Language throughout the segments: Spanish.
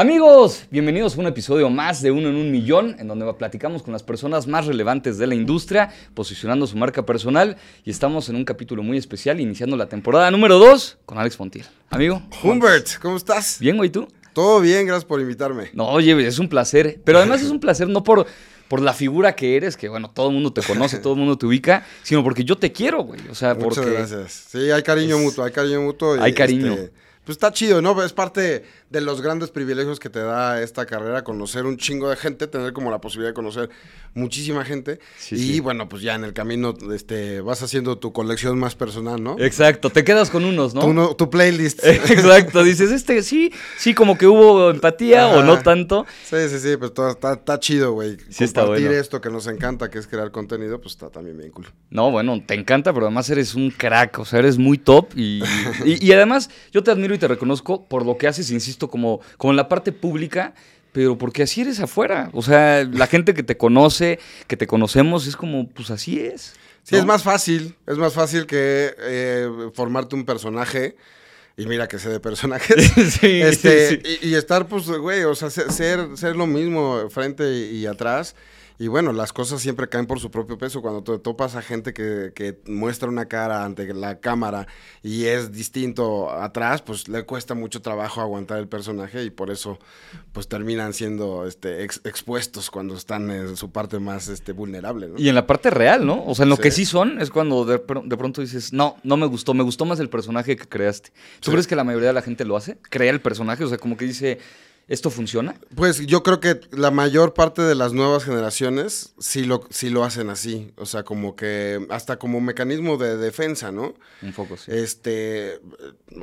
Amigos, bienvenidos a un episodio más de Uno en un Millón, en donde platicamos con las personas más relevantes de la industria, posicionando su marca personal. Y estamos en un capítulo muy especial, iniciando la temporada número 2 con Alex Fontiel. Amigo. Humbert, ¿cómo estás? Bien, güey, ¿tú? Todo bien, gracias por invitarme. No, oye, es un placer. Pero además es un placer no por, por la figura que eres, que bueno, todo el mundo te conoce, todo el mundo te ubica, sino porque yo te quiero, güey. O sea, Muchas porque. gracias. Sí, hay cariño es- mutuo, hay cariño mutuo. y, Hay cariño. este, pues está chido, ¿no? Es parte de los grandes privilegios que te da esta carrera, conocer un chingo de gente, tener como la posibilidad de conocer muchísima gente. Sí, y sí. bueno, pues ya en el camino este, vas haciendo tu colección más personal, ¿no? Exacto, te quedas con unos, ¿no? Tu, no- tu playlist. Exacto, dices, este sí, sí, como que hubo empatía o no tanto. Sí, sí, sí, pues todo está, está chido, güey. Sí está Compartir bueno. esto que nos encanta, que es crear contenido, pues está también bien cool. No, bueno, te encanta, pero además eres un crack, o sea, eres muy top y, y- y además yo te admiro y te reconozco por lo que haces, insisto, como, como en la parte pública, pero porque así eres afuera. O sea, la gente que te conoce, que te conocemos, es como, pues así es. Sí, ¿no? es más fácil, es más fácil que eh, formarte un personaje. Y mira que sé de personajes. Sí, este, sí. Y, y estar, pues, güey, o sea, se- ser, ser lo mismo frente y, y atrás. Y bueno, las cosas siempre caen por su propio peso. Cuando te topas a gente que, que muestra una cara ante la cámara y es distinto atrás, pues le cuesta mucho trabajo aguantar el personaje y por eso, pues terminan siendo este, ex- expuestos cuando están en su parte más este, vulnerable. ¿no? Y en la parte real, ¿no? O sea, en lo Sí. que sí son es cuando de, de pronto dices, no, no me gustó, me gustó más el personaje que creaste. ¿Tú Sí. crees que la mayoría de la gente lo hace? ¿Crea el personaje? O sea, como que dice, ¿esto funciona? Pues yo creo que la mayor parte de las nuevas generaciones sí lo, sí lo hacen así. O sea, como que hasta como mecanismo de defensa, ¿no? Un poco, sí. Este,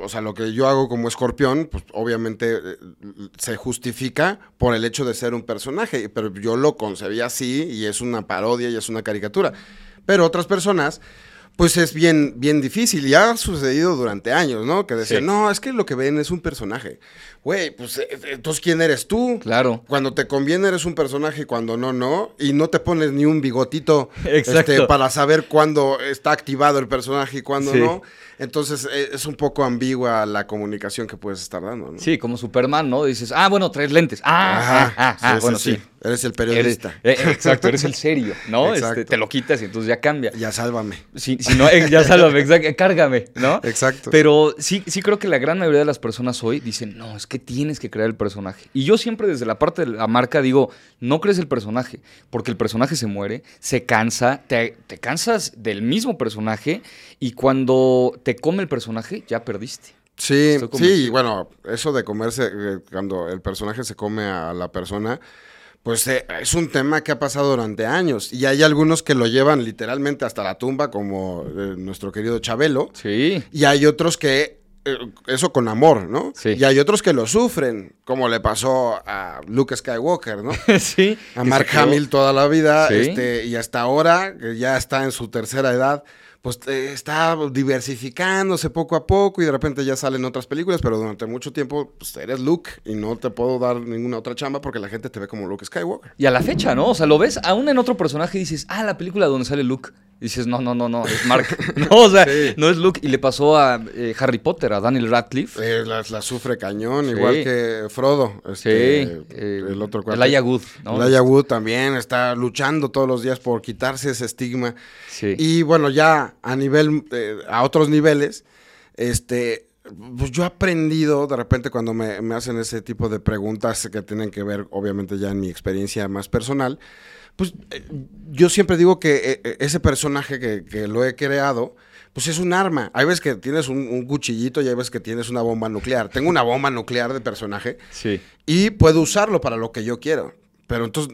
o sea, lo que yo hago como escorpión, pues obviamente eh, se justifica por el hecho de ser un personaje, pero yo lo concebí así y es una parodia y es una caricatura. Pero otras personas, pues es bien, bien difícil y ha sucedido durante años, ¿no? Que decían, Sí. no, es que lo que ven es un personaje. Güey, pues eh, entonces, ¿quién eres tú? Claro. Cuando te conviene eres un personaje y cuando no, no. Y no te pones ni un bigotito Exacto. este, para saber cuándo está activado el personaje y cuándo Sí. no. Entonces eh, es un poco ambigua la comunicación que puedes estar dando, ¿no? Sí, como Superman, ¿no? Dices, ah, bueno, traes lentes. Ah, Ajá. ah, ah, ah, Sí, bueno, sí, sí. sí. Eres el Eres- periodista. eh, exacto, eres el serio, ¿no? Exacto. Este, te lo quitas y entonces ya cambia. Ya sálvame. Si, si no, eh, ya sálvame, exacto, cárgame, ¿no? Exacto. Pero sí, sí creo que la gran mayoría de las personas hoy dicen, no, es que tienes que crear el personaje. Y yo siempre desde la parte de la marca digo, no crees el personaje, porque el personaje se muere, se cansa, te, te cansas del mismo personaje y cuando te come el personaje ya perdiste. Sí, sí, bueno, eso de comerse, eh, cuando el personaje se come a la persona, pues eh, es un tema que ha pasado durante años. Y hay algunos que lo llevan literalmente hasta la tumba, como eh, nuestro querido Chabelo. Sí. Y hay otros que, eso con amor, ¿no? Sí. Y hay otros que lo sufren, como le pasó a Luke Skywalker, ¿no? sí. A Mark Hamill toda la vida, Sí. este, y hasta ahora, que ya está en su tercera edad, pues eh, está diversificándose poco a poco y de repente ya salen otras películas, pero durante mucho tiempo pues, eres Luke y no te puedo dar ninguna otra chamba porque la gente te ve como Luke Skywalker. Y a la fecha, ¿no? O sea, lo ves aún en otro personaje y dices, ah, la película donde sale Luke. Y dices, no, no, no, no, es Mark. No, o sea, Sí. no es Luke. Y le pasó a eh, Harry Potter, a Daniel Radcliffe. Eh, la, la sufre cañón, Sí. igual que Frodo. Sí, Este, eh, el otro cuate. Elijah Wood, ¿no? Elijah Wood también está luchando todos los días por quitarse ese estigma. Sí. Y bueno, ya a nivel, eh, a otros niveles, este, pues yo he aprendido de repente cuando me, me hacen ese tipo de preguntas que tienen que ver, obviamente, ya en mi experiencia más personal, pues eh, yo siempre digo que eh, eh, ese personaje que, que lo he creado, pues es un arma. Hay veces que tienes un, un cuchillito y hay veces que tienes una bomba nuclear. Tengo una bomba nuclear de personaje Sí. y puedo usarlo para lo que yo quiero. Pero entonces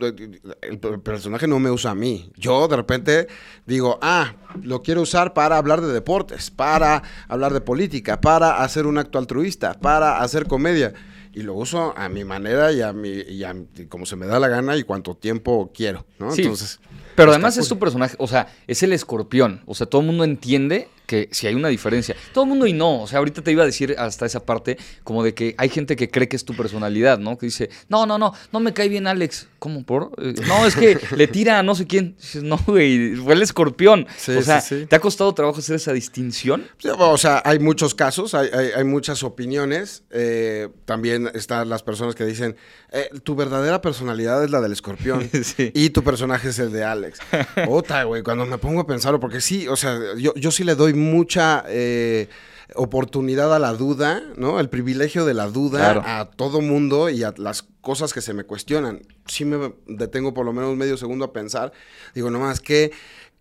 el personaje no me usa a mí. Yo de repente digo, ah, lo quiero usar para hablar de deportes, para hablar de política, para hacer un acto altruista, para hacer comedia. Y lo uso a mi manera y a mi, y a- y como se me da la gana y cuanto tiempo quiero, ¿no? Sí. Entonces, Pero además es tu personaje, o sea, es el escorpión. O sea, todo el mundo entiende que si hay una diferencia. Todo el mundo y no. O sea, ahorita te iba a decir hasta esa parte, como de que hay gente que cree que es tu personalidad, ¿no? Que dice, no, no, no, no me cae bien Alex. ¿Cómo por? Eh, no, es que le tira a no sé quién. Dices, no, güey, fue el escorpión. Sí, o sea, sí, sí. ¿te ha costado trabajo hacer esa distinción? O sea, hay muchos casos, hay, hay- hay muchas opiniones. eh, también están las personas que dicen, eh, tu verdadera personalidad es la del escorpión y tu personaje es el de Alex. Otra, güey, cuando me pongo a pensarlo, porque sí, o sea, yo, yo sí le doy mucha eh, oportunidad a la duda, ¿no? El privilegio de la duda Claro. a todo mundo y a las cosas que se me cuestionan. Sí me detengo por lo menos medio segundo a pensar. Digo, nomás que...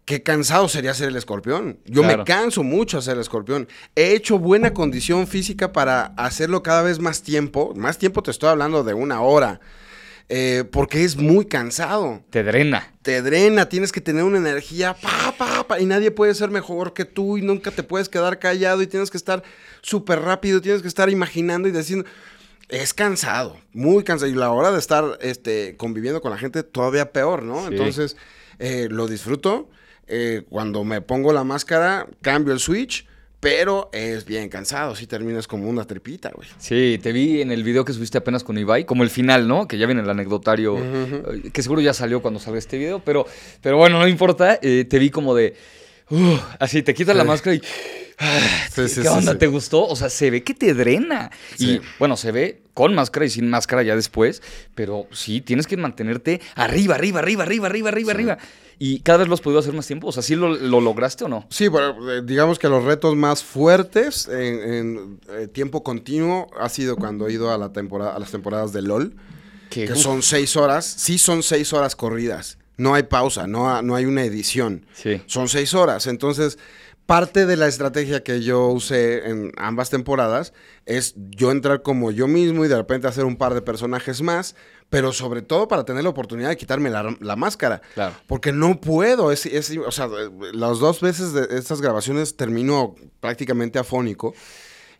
Qué cansado sería ser el escorpión. Yo Claro. me canso mucho a ser el escorpión. He hecho buena condición física para hacerlo cada vez más tiempo. Más tiempo te estoy hablando de una hora. Eh, porque es muy cansado. Te drena. Te drena, tienes que tener una energía, pa, pa, pa, y nadie puede ser mejor que tú y nunca te puedes quedar callado y tienes que estar súper rápido, tienes que estar imaginando y diciendo... Es cansado, muy cansado. Y la hora de estar este, conviviendo con la gente todavía peor, ¿no? Sí. Entonces, eh, lo disfruto. Eh, cuando me pongo la máscara, cambio el switch, pero es bien cansado. Si terminas como una tripita, güey. Sí, te vi en el video que subiste apenas con Ibai, como el final, ¿no? Que ya viene el anecdotario, eh, que seguro ya salió cuando salga este video, pero, pero bueno, no importa. eh, te vi como de. Uh, así, te quitas la máscara y. ah, Sí, sí, ¿Qué sí, onda? ¿Te gustó? O sea, se ve que te drena. Y bueno, se ve con máscara y sin máscara ya después, pero sí, tienes que mantenerte arriba, arriba, arriba, arriba, arriba, arriba, arriba. ¿Y cada vez lo has podido hacer más tiempo? O sea, ¿sí lo, lo lograste o no? Sí, bueno, eh, digamos que los retos más fuertes en, en, eh, tiempo continuo ha sido cuando he ido a, la temporada, a las temporadas de LOL, Que, que uf, son seis horas. Sí son seis horas corridas. No hay pausa, no, no hay una edición. Sí. Son seis horas. Entonces, parte de la estrategia que yo usé en ambas temporadas es yo entrar como yo mismo y de repente hacer un par de personajes más, pero sobre todo para tener la oportunidad de quitarme la, la máscara. Claro. Porque no puedo, es, es- o sea, las dos veces de estas grabaciones termino prácticamente afónico.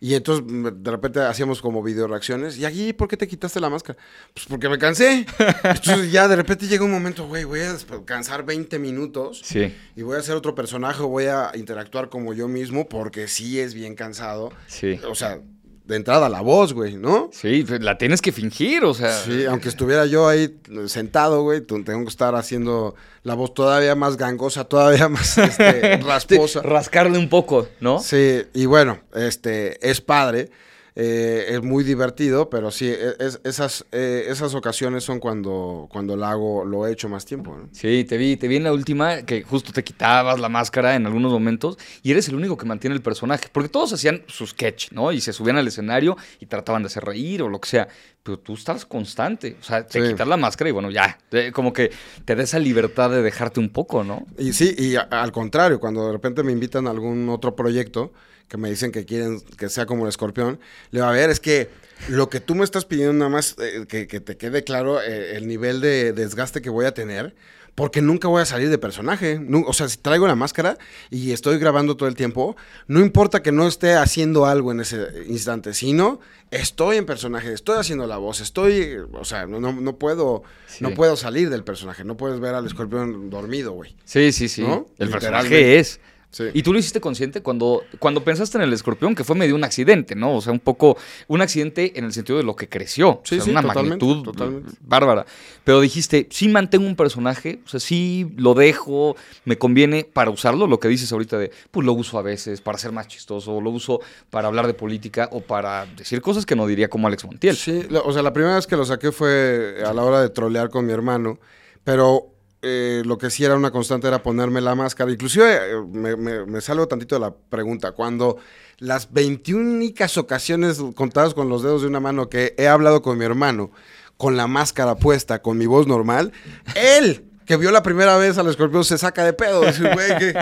Y entonces m- de repente hacíamos como video reacciones. ¿Y aquí por qué te quitaste la máscara? Pues porque me cansé. Entonces ya de repente llega un momento, güey, voy a descansar 20 minutos Sí, y voy a hacer otro personaje, voy a interactuar como yo mismo porque sí es bien cansado. sí. O sea, de entrada la voz, güey, ¿no? Sí, pues, la tienes que fingir, o sea. Sí, aunque estuviera yo ahí sentado, güey, tengo que estar haciendo la voz todavía más gangosa, todavía más este, rasposa. Rascarle un poco, ¿no? Sí, y bueno, este, es padre, eh, es muy divertido, pero sí, e- es- esas, eh, esas ocasiones son cuando, cuando la hago, lo he hecho más tiempo, ¿no? Sí, te vi, te vi en la última que justo te quitabas la máscara en algunos momentos y eres el único que mantiene el personaje. Porque todos hacían su sketch, ¿no? Y se subían al escenario y trataban de hacer reír o lo que sea. Pero tú estabas constante. O sea, te Sí. quitas la máscara y bueno, ya. Como que te da esa libertad de dejarte un poco, ¿no? Y sí, y a- al contrario, cuando de repente me invitan a algún otro proyecto que me dicen que quieren que sea como el escorpión, le va a ver, es que lo que tú me estás pidiendo nada más eh, que, que te quede claro eh, el nivel de desgaste que voy a tener. Porque nunca voy a salir de personaje. O sea, si traigo la máscara y estoy grabando todo el tiempo, no importa que no esté haciendo algo en ese instante, sino estoy en personaje, estoy haciendo la voz, estoy, o sea, no, no, puedo, Sí. no puedo salir del personaje, no puedes ver al escorpión dormido, güey. Sí, sí, sí. ¿No? El personaje es. Sí. ¿Y tú lo hiciste consciente cuando, cuando pensaste en el escorpión, que fue medio un accidente, ¿no? O sea, un poco un accidente en el sentido de lo que creció. Sí, o sea, sí, una totalmente, magnitud totalmente. bárbara. Pero dijiste, sí mantengo un personaje, o sea, sí lo dejo, me conviene para usarlo, lo que dices ahorita de, pues lo uso a veces para ser más chistoso, lo uso para hablar de política o para decir cosas que no diría como Alex Montiel. Sí, o sea, la primera vez que lo saqué fue a la hora de trolear con mi hermano, pero eh, lo que sí era una constante era ponerme la máscara. Inclusive eh, me, me- me salgo tantito de la pregunta. Cuando las 21 ocasiones contadas con los dedos de una mano que he hablado con mi hermano, con la máscara puesta, con mi voz normal, él que vio la primera vez al escorpión se saca de pedo. Dice, güey, qué,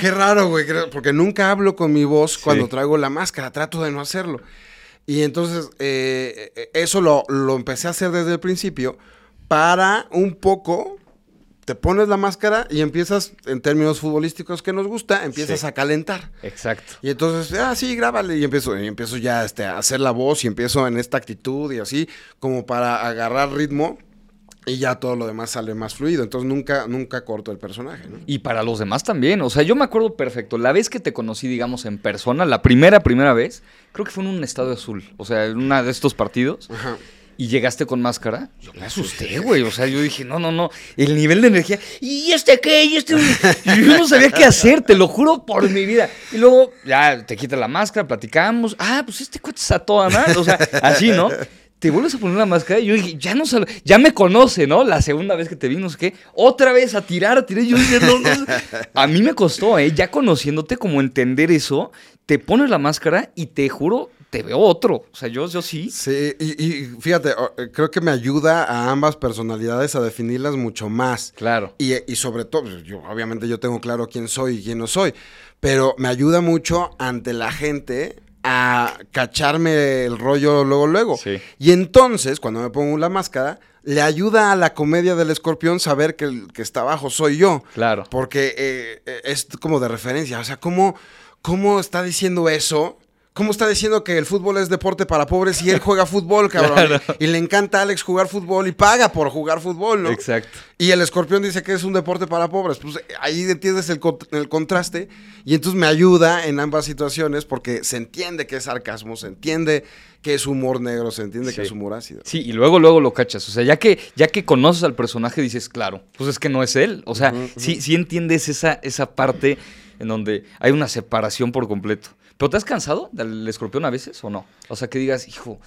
qué raro, güey. que- Porque nunca hablo con mi voz cuando Sí. traigo la máscara. Trato de no hacerlo. Y entonces eh, eh, eso lo, lo empecé a hacer desde el principio para un poco, te pones la máscara y empiezas, en términos futbolísticos que nos gusta, empiezas Sí. a calentar. Exacto. Y entonces, ah, sí, grábale. Y empiezo, y empiezo ya este, a hacer la voz y empiezo en esta actitud y así, como para agarrar ritmo. Y ya todo lo demás sale más fluido. Entonces nunca, nunca corto el personaje, ¿no? Y para los demás también. O sea, yo me acuerdo perfecto. La vez que te conocí, digamos, en persona, la primera, primera vez, creo que fue en un estadio azul. O sea, en uno de estos partidos. Ajá. Y llegaste con máscara. Yo me asusté, güey. O sea, yo dije, no, no, no. El nivel de energía. ¿Y este qué? ¿Y este? Y yo no sabía qué hacer, te lo juro por mi vida. Y luego, ya te quitas la máscara, platicamos. Ah, pues este cuate está toda madre. O sea, así, ¿no? Te vuelves a poner la máscara y yo dije, ya no sal- ya me conoce, ¿no? La segunda vez que te vi, no sé qué. Otra vez a tirar, a tirar. Yo dije, no, no. A mí me costó, ¿eh? Ya conociéndote, como entender eso, te pones la máscara y te juro, te veo otro. O sea, yo, yo sí. Sí, y, y fíjate, eh, creo que me ayuda a ambas personalidades a definirlas mucho más. Claro. Y, y sobre todo, pues, yo, obviamente yo tengo claro quién soy y quién no soy, pero me ayuda mucho ante la gente a cacharme el rollo luego, luego. Sí. Y entonces, cuando me pongo la máscara, le ayuda a la comedia del escorpión saber que el que está abajo soy yo. Claro. Porque eh, eh, es como de referencia. O sea, ¿cómo, ¿cómo está diciendo eso? ¿Cómo está diciendo que el fútbol es deporte para pobres y él juega fútbol, cabrón? Claro. Y le encanta a Alex jugar fútbol y paga por jugar fútbol, ¿no? Exacto. Y el escorpión dice que es un deporte para pobres. Pues ahí entiendes el, el contraste y entonces me ayuda en ambas situaciones porque se entiende que es sarcasmo, se entiende que es humor negro, se entiende Sí. que es humor ácido. Sí, y luego, luego lo cachas. O sea, ya que, ya que conoces al personaje, dices, claro, pues es que no es él. O sea, Ujú, sí, sí entiendes esa, esa parte en donde hay una separación por completo. ¿Pero te has cansado del escorpión a veces o no? O sea, que digas, hijo,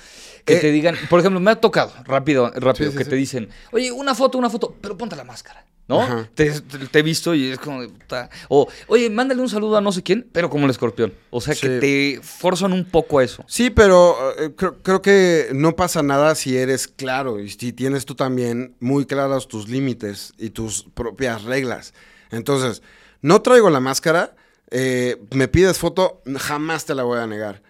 que Eh, te digan, por ejemplo, me ha tocado, rápido, rápido, Sí, sí, que sí. te dicen, oye, una foto, una foto, pero ponte la máscara. ¿No? Te, te- te he visto y es como de puta. O, oye, mándale un saludo a no sé quién, pero como el escorpión. O sea, que te forzan un poco a eso. Sí, pero eh, creo, creo que no pasa nada si eres claro y si tienes tú también muy claros tus límites y tus propias reglas. Entonces, no traigo la máscara, eh, me pides foto, jamás te la voy a negar.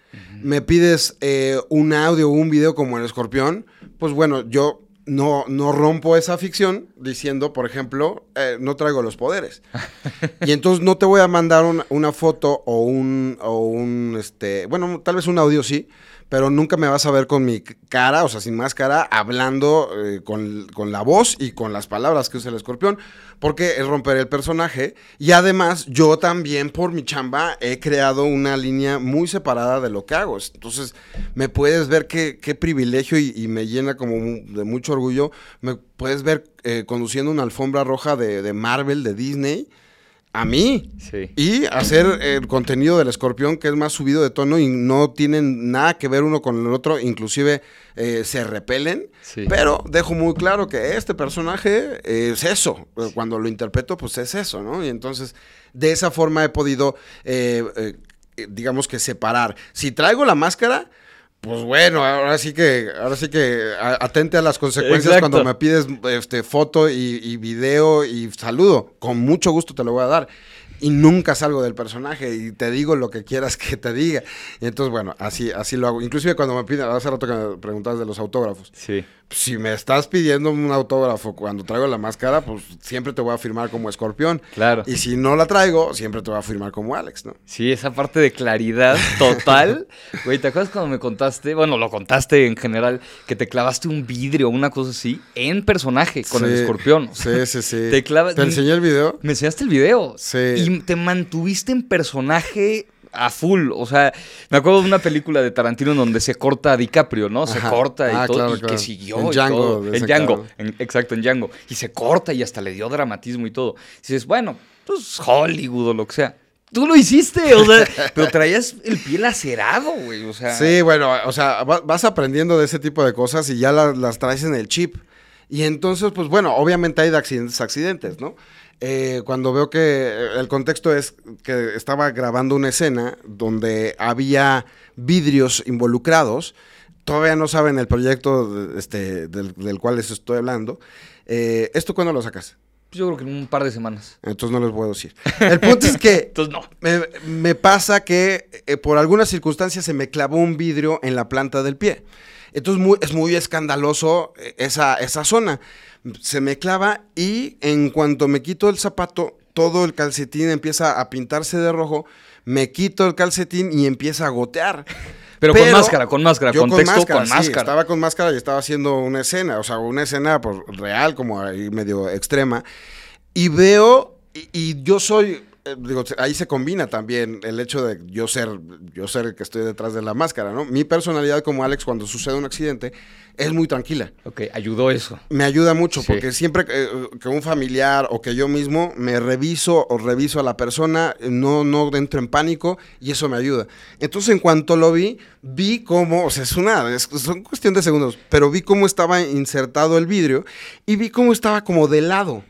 Me pides eh, un audio o un video como el escorpión, pues bueno, yo no, no rompo esa ficción diciendo, por ejemplo, eh, no traigo los poderes. Y entonces no te voy a mandar una, una foto o un, o un, este, bueno, tal vez un audio sí, pero nunca me vas a ver con mi cara, o sea, sin máscara, hablando eh, con, con la voz y con las palabras que usa el escorpión, porque es romper el personaje. Y además, yo también por mi chamba he creado una línea muy separada de lo que hago. Entonces, me puedes ver qué, qué privilegio y, me llena como de mucho orgullo. Me puedes ver eh, conduciendo una alfombra roja de, de Marvel, de Disney, a mí. Sí. Y hacer el contenido del escorpión que es más subido de tono y no tienen nada que ver uno con el otro, inclusive eh, se repelen. Sí. Pero dejo muy claro que este personaje es eso. Cuando lo interpreto, pues es eso, ¿no? Y entonces, de esa forma he podido, eh, eh, digamos que separar. Si traigo la máscara, pues bueno, ahora sí que, ahora sí que atente a las consecuencias Exacto. cuando me pides este, foto y, y video y saludo. Con mucho gusto te lo voy a dar. Y nunca salgo del personaje y te digo lo que quieras que te diga. Y entonces, bueno, así, así lo hago. Inclusive cuando me piden, hace rato que me preguntabas de los autógrafos. Sí. Si me estás pidiendo un autógrafo cuando traigo la máscara, pues siempre te voy a firmar como escorpión. Claro. Y si no la traigo, siempre te voy a firmar como Alex, ¿no? Sí, esa parte de claridad total. Güey, ¿te acuerdas cuando me contaste? Bueno, lo contaste en general, que te clavaste un vidrio o una cosa así en personaje con el escorpión. Sí, sí, sí. Te clavas- ¿Te enseñé el video? Me enseñaste el video. Sí. Y te mantuviste en personaje a full. O sea, me acuerdo de una película de Tarantino en donde se corta a DiCaprio, ¿no? Se Ajá. corta y Ah, todo. claro, y claro. que siguió. En y Django, todo. En Django. en- exacto, en Django. Y se corta y hasta le dio dramatismo y todo. Y dices, bueno, pues Hollywood o lo que sea. Tú lo hiciste, o sea, pero traías el pie lacerado, güey. O sea, Sí, bueno, o sea, va- vas aprendiendo de ese tipo de cosas y ya la- las traes en el chip. Y entonces, pues bueno, obviamente hay de accidentes, accidentes, ¿no? Eh, cuando veo que eh, el contexto es que estaba grabando una escena donde había vidrios involucrados, todavía no saben el proyecto este, del, del cual les estoy hablando. Eh, ¿Esto cuándo lo sacas? yo creo que en un par de semanas. Entonces no les puedo decir. El punto es que Entonces, no. me, me pasa que eh, por algunas circunstancias se me clavó un vidrio en la planta del pie. Entonces muy- es muy escandaloso esa, esa zona. Se me clava y en cuanto me quito el zapato, todo el calcetín empieza a pintarse de rojo. Me quito el calcetín y empieza a gotear. Pero, con máscara, con máscara, yo contexto con máscara. Con máscara. estaba con máscara y estaba haciendo una escena, o sea, una escena pues, real, como ahí medio extrema. Y veo, y yo soy eh, digo, ahí se combina también el hecho de yo ser, yo ser el que estoy detrás de la máscara, ¿no? Mi personalidad como Alex cuando sucede un accidente es muy tranquila. Ok, ayudó eso. Me ayuda mucho porque siempre que, un familiar o que yo mismo me reviso o reviso a la persona, no, no entro en pánico y eso me ayuda. Entonces en cuanto lo vi, vi cómo, o sea, es una, es, son cuestión de segundos, pero vi cómo estaba insertado el vidrio y vi cómo estaba como de lado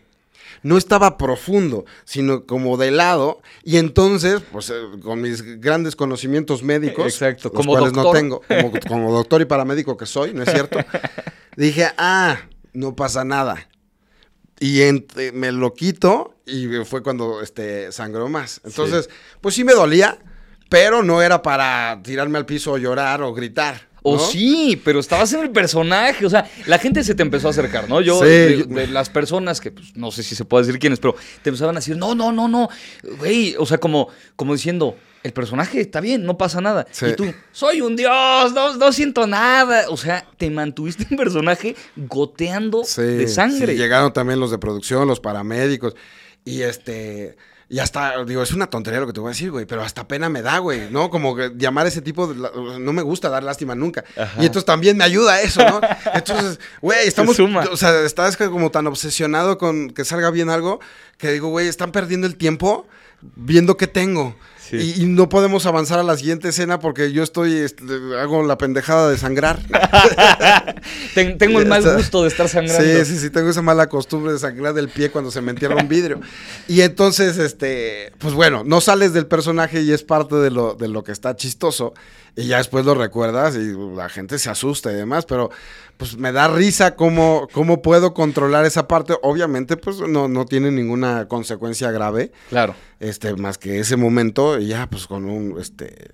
no estaba profundo, sino como de lado. Y entonces, pues eh, con mis grandes conocimientos médicos, Exacto, como cuales no tengo, como, doctor y paramédico que soy, ¿no es cierto? dije, ah, no pasa nada. Y me lo quito y fue cuando este, sangró más. Entonces, pues sí me dolía, pero no era para tirarme al piso o llorar o gritar. O sí, pero estabas en el personaje. O sea, la gente se te empezó a acercar, ¿no? Yo, de, las personas que, pues, no sé si se puede decir quiénes, pero te empezaban a decir, no, no, no, no, güey. O sea, como, como diciendo, el personaje está bien, no pasa nada. Y tú, soy un dios, no, no, siento nada. O sea, te mantuviste en personaje goteando de sangre. llegaron también los de producción, los paramédicos. Y este. Y hasta, digo, es una tontería lo que te voy a decir, güey, pero hasta pena me da, güey, ¿no? Como que llamar ese tipo de... No me gusta dar lástima nunca. Y entonces también me ayuda eso, ¿no? Entonces, güey, estamos... O sea, estás como tan obsesionado con que salga bien algo que digo, güey, están perdiendo el tiempo viendo qué tengo. Y, no podemos avanzar a la siguiente escena porque yo estoy, este, hago la pendejada de sangrar. tengo el mal gusto de estar sangrando. Sí, sí, sí, tengo esa mala costumbre de sangrar del pie cuando se me entierra un vidrio. y entonces, este, pues bueno, no sales del personaje y es parte de lo, de lo que está chistoso. Y ya después lo recuerdas y la gente se asusta y demás, pero pues me da risa cómo, cómo puedo controlar esa parte. Obviamente, pues no, no tiene ninguna consecuencia grave. Claro. Este, más que ese momento, y ya, pues con un, este,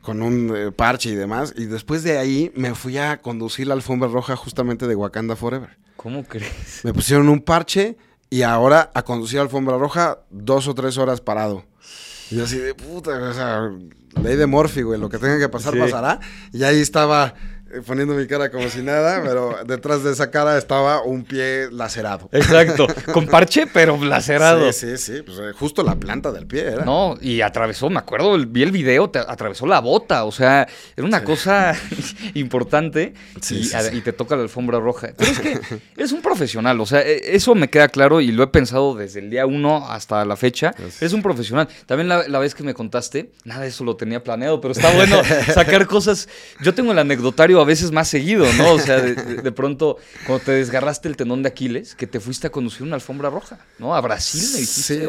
con un eh, parche y demás. Y después de ahí me fui a conducir la alfombra roja justamente de Wakanda Forever. ¿Cómo crees? Me pusieron un parche y ahora a conducir la alfombra roja dos o tres horas parado. Y yo así de puta, o sea, ley de Morphy, güey, lo que tenga que pasar pasará. Y ahí estaba poniendo mi cara como si nada, pero detrás de esa cara estaba un pie lacerado. Exacto, con parche, pero lacerado. Sí, sí, sí, pues eh, justo la planta del pie era. No, y atravesó, me acuerdo, vi el video, te atravesó la bota, o sea, era una cosa importante y, y, te toca la alfombra roja. Pero es que eres un profesional, o sea, e, eso me queda claro y lo he pensado desde el día uno hasta la fecha. Es un profesional. También la, la vez que me contaste, nada de eso lo tenía planeado, pero está bueno sacar cosas. Yo tengo el anecdotario a veces más seguido, ¿no? O sea, de, pronto, cuando te desgarraste el tendón de Aquiles, que te fuiste a conducir una alfombra roja, ¿no? A Brasil, me dijiste. Sí,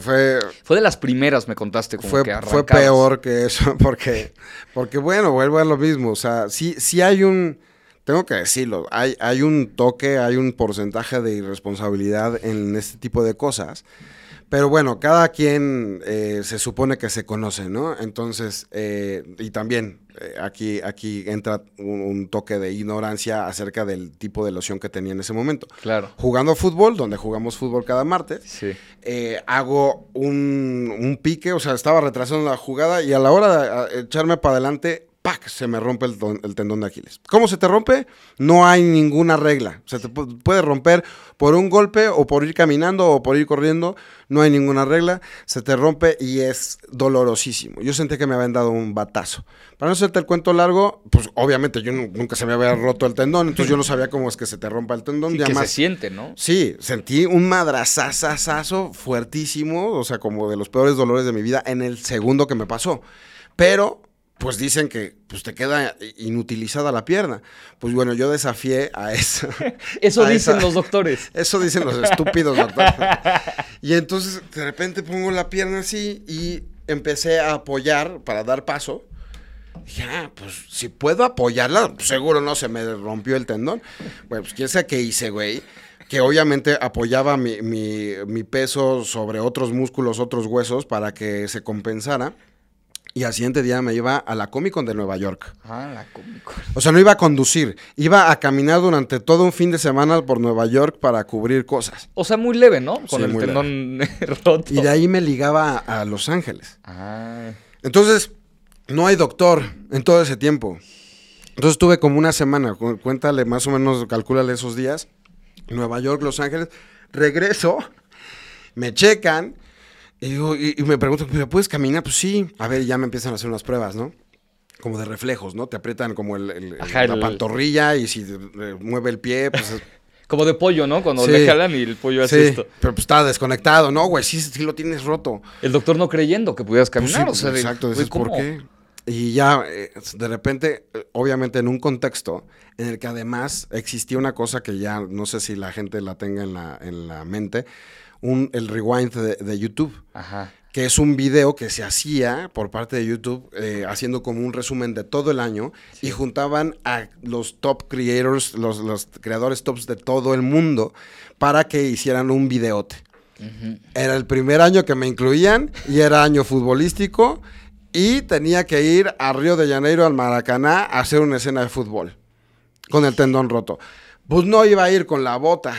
fue, fue de las primeras, me contaste, como fue, que Fue peor que eso, porque, porque bueno, vuelvo a lo mismo. O sea, sí, sí hay un tengo que decirlo, hay, hay un toque, hay un porcentaje de irresponsabilidad en este tipo de cosas. Pero bueno, cada quien eh, se supone que se conoce, ¿no? Entonces, eh, y también eh, aquí, aquí entra un, toque de ignorancia acerca del tipo de loción que tenía en ese momento. Claro. Jugando fútbol, donde jugamos fútbol cada martes, sí. hago un, un, pique, o sea, estaba retrasando la jugada y a la hora de echarme para adelante, ¡pac! se me rompe el, el, tendón de Aquiles. ¿Cómo se te rompe? No hay ninguna regla. Se te puede romper por un golpe o por ir caminando o por ir corriendo. No hay ninguna regla. Se te rompe y es dolorosísimo. Yo sentí que me habían dado un batazo. Para no hacerte el cuento largo, pues obviamente yo nunca se me había roto el tendón, entonces yo no sabía cómo es que se te rompa el tendón. Sí, que se siente, ¿no? Sí, sentí un madrazazazazo fuertísimo, o sea, como de los peores dolores de mi vida en el segundo que me pasó. Pero pues dicen que pues te queda inutilizada la pierna. Pues bueno, yo desafié a eso. eso dicen los doctores. Eso dicen los estúpidos doctores. Y entonces de repente pongo la pierna así y empecé a apoyar para dar paso. Dije, ah, pues si puedo apoyarla, pues, seguro no se me rompió el tendón. Bueno, pues quién sabe qué hice, güey. Que obviamente apoyaba mi, mi peso sobre otros músculos, otros huesos para que se compensara. Y al siguiente día me iba a la Comic Con de Nueva York. Ah, la Comic Con. O sea, no iba a conducir, iba a caminar durante todo un fin de semana por Nueva York para cubrir cosas. O sea, muy leve, ¿no? Con el tendón roto. Y de ahí me ligaba a Los Ángeles. Ah. Entonces, no hay doctor en todo ese tiempo. Entonces tuve como una semana, cu- cuéntale más o menos, calcúlale esos días. Nueva York, Los Ángeles. Regreso, me checan y, digo- y- y me preguntan, ¿pero puedes caminar? Pues sí. A ver, ya me empiezan a hacer unas pruebas, ¿no? Como de reflejos, ¿no? Te aprietan como el, el- Ajá, la el- pantorrilla y si eh, mueve el pie, pues... es- Como de pollo, ¿no? Cuando Sí. le jalan y el pollo hace sí, esto. pero pues estaba desconectado. No, güey, sí, sí lo tienes roto. El doctor no creyendo que pudieras Pues caminar. sí, o sea, de- exacto, güey, dices, ¿por ¿cómo? qué? Y ya, eh, de repente, eh, obviamente en un contexto en el que además existía una cosa que ya no sé si la gente la tenga en la, en la mente, un, el rewind de, de YouTube, Ajá. que es un video que se hacía por parte de YouTube eh, haciendo como un resumen de todo el año y juntaban a los top creators, los, los creadores tops de todo el mundo para que hicieran un videote. Era el primer año que me incluían y era año futbolístico y tenía que ir a Río de Janeiro, al Maracaná, a hacer una escena de fútbol con el tendón roto. Pues no iba a ir con la bota.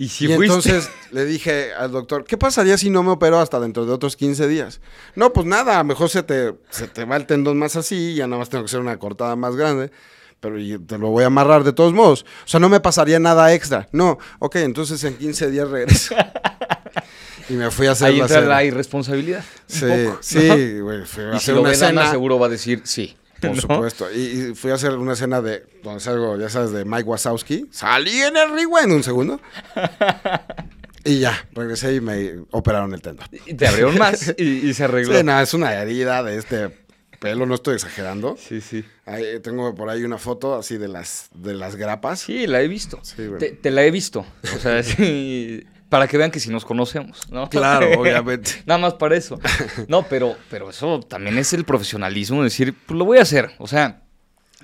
Y si y fuiste. entonces le dije al doctor, ¿qué pasaría si no me opero hasta dentro de otros 15 días? No, pues nada, a lo mejor se te, se te va el tendón más así, ya nada más tengo que hacer una cortada más grande, pero te lo voy a amarrar de todos modos. O sea, no me pasaría nada extra. No, ok, entonces en 15 días regreso. y me fui a hacer Ahí la entra la irresponsabilidad. un Sí, poco, ¿no? sí, güey, fui a Y si hacer lo una ve Dana, escena. seguro va a decir sí. Por ¿no? supuesto. Y, y fui a hacer una escena de, donde salgo, ya sabes, de Mike Wazowski. Salí en el ring en un segundo. y ya, regresé y me operaron el tendón. Y te abrieron más y, y se arregló. Sí, no, es una herida de este pelo, no estoy exagerando. sí, sí. Ahí, tengo por ahí una foto así de las, de las grapas. Sí, la he visto. Sí, te, te la he visto. O sea, sí, para que vean que si nos conocemos, ¿no? Claro, obviamente. Nada más para eso. No, pero, pero eso también es el profesionalismo, decir, pues lo voy a hacer. O sea,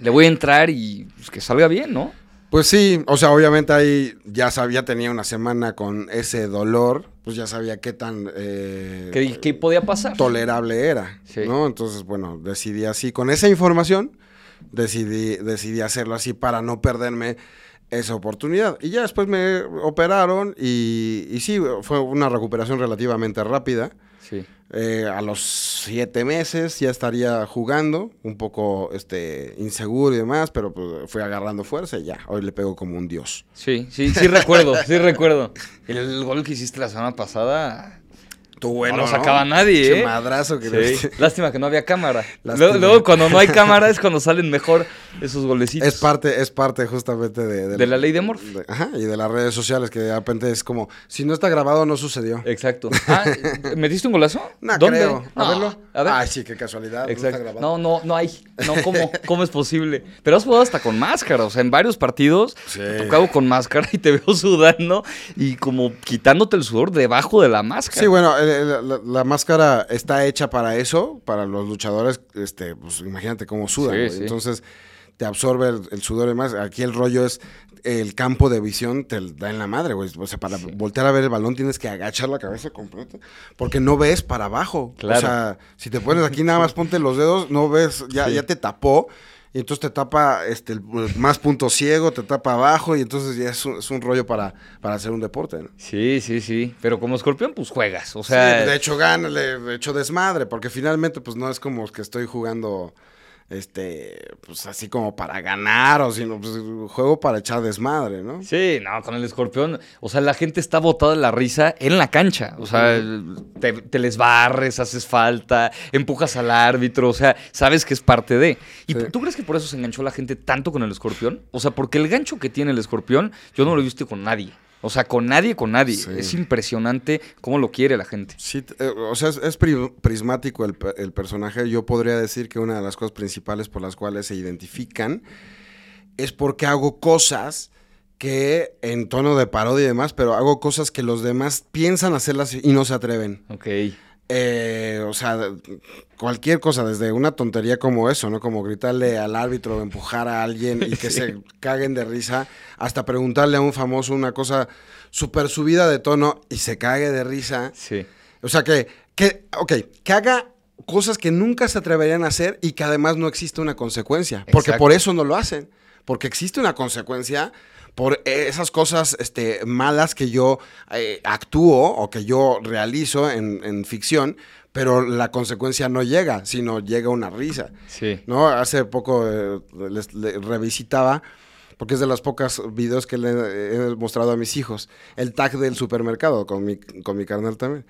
le voy a entrar y pues, que salga bien, ¿no? Pues sí, o sea, obviamente ahí ya sabía, tenía una semana con ese dolor, pues ya sabía qué tan eh, ¿Qué, qué podía pasar? tolerable era, Sí. ¿no? Entonces, bueno, decidí así, con esa información, decidí, decidí hacerlo así para no perderme esa oportunidad. Y ya después me operaron y, y sí, fue una recuperación relativamente rápida. Sí. Eh, a los siete meses ya estaría jugando, un poco este, inseguro y demás, pero pues, fui agarrando fuerza y ya, hoy le pego como un dios. Sí, sí, sí recuerdo, sí recuerdo. El gol que hiciste la semana pasada, Tú no lo sacaba nadie, Qué ¿eh? madrazo que Sí. Lástima que no había cámara. Luego, luego, cuando no hay cámara es cuando salen mejor esos golecitos. Es parte, es parte justamente de, De la ley de Murphy. de- ajá, y de las redes sociales, que de repente es como, si no está grabado, no sucedió. Exacto. Ah, ¿metiste un golazo? No, ¿Dónde? creo. A No, verlo. A ver. Ay, sí, qué casualidad. no está Exacto. grabado. No, no, no hay. No, ¿cómo, ¿cómo es posible? Pero has jugado hasta con máscara. O sea, en varios partidos Sí. te tocado con máscara y te veo sudando y como quitándote el sudor debajo de la máscara. Sí, bueno, la, la- la máscara está hecha para eso, para los luchadores, este, pues imagínate cómo sudan, Sí, güey. sí. entonces te absorbe el, el sudor y demás. Aquí el rollo es el campo de visión te da en la madre, güey. O sea, para voltear a ver el balón tienes que agachar la cabeza completa, porque no ves para abajo. Claro. O sea, si te pones aquí nada más ponte los dedos, no ves, ya, Sí. ya te tapó. Y entonces te tapa este, el, más punto ciego, te tapa abajo y entonces ya es un, es un rollo para, para hacer un deporte. ¿no? Sí, sí, sí. Pero como escorpión, pues juegas. O Sí, sea, de hecho gana, de hecho desmadre, porque finalmente pues no es como que estoy jugando este pues así como para ganar o sino pues juego para echar desmadre, ¿no? Sí, no, con el escorpión, o sea, la gente está botada de la risa en la cancha. O sea, te, te les barres, haces falta, empujas al árbitro, o sea, sabes que es parte de. ¿Y Sí. tú crees que por eso se enganchó la gente tanto con el escorpión? O sea, porque el gancho que tiene el escorpión, yo no lo he visto con nadie. O sea, con nadie, con nadie. Sí. Es impresionante cómo lo quiere la gente. Sí, eh, o sea, es, es pri- prismático el, el personaje. Yo podría decir que una de las cosas principales por las cuales se identifican es porque hago cosas que en tono de parodia y demás, pero hago cosas que los demás piensan hacerlas y no se atreven. Ok. Eh, o sea, cualquier cosa, desde una tontería como eso, ¿no? Como gritarle al árbitro, empujar a alguien y que se caguen de risa, hasta preguntarle a un famoso una cosa súper subida de tono y se cague de risa. Sí. O sea, que, que, ok, que haga cosas que nunca se atreverían a hacer y que además no existe una consecuencia. Porque por eso no lo hacen. porque existe una consecuencia por esas cosas este, malas que yo eh, actúo o que yo realizo en, en ficción, pero la consecuencia no llega, sino llega una risa. Sí. ¿no? Hace poco eh, les, le revisitaba, porque es de las pocas videos que le he mostrado a mis hijos, el tag del supermercado con mi, con mi carnal también.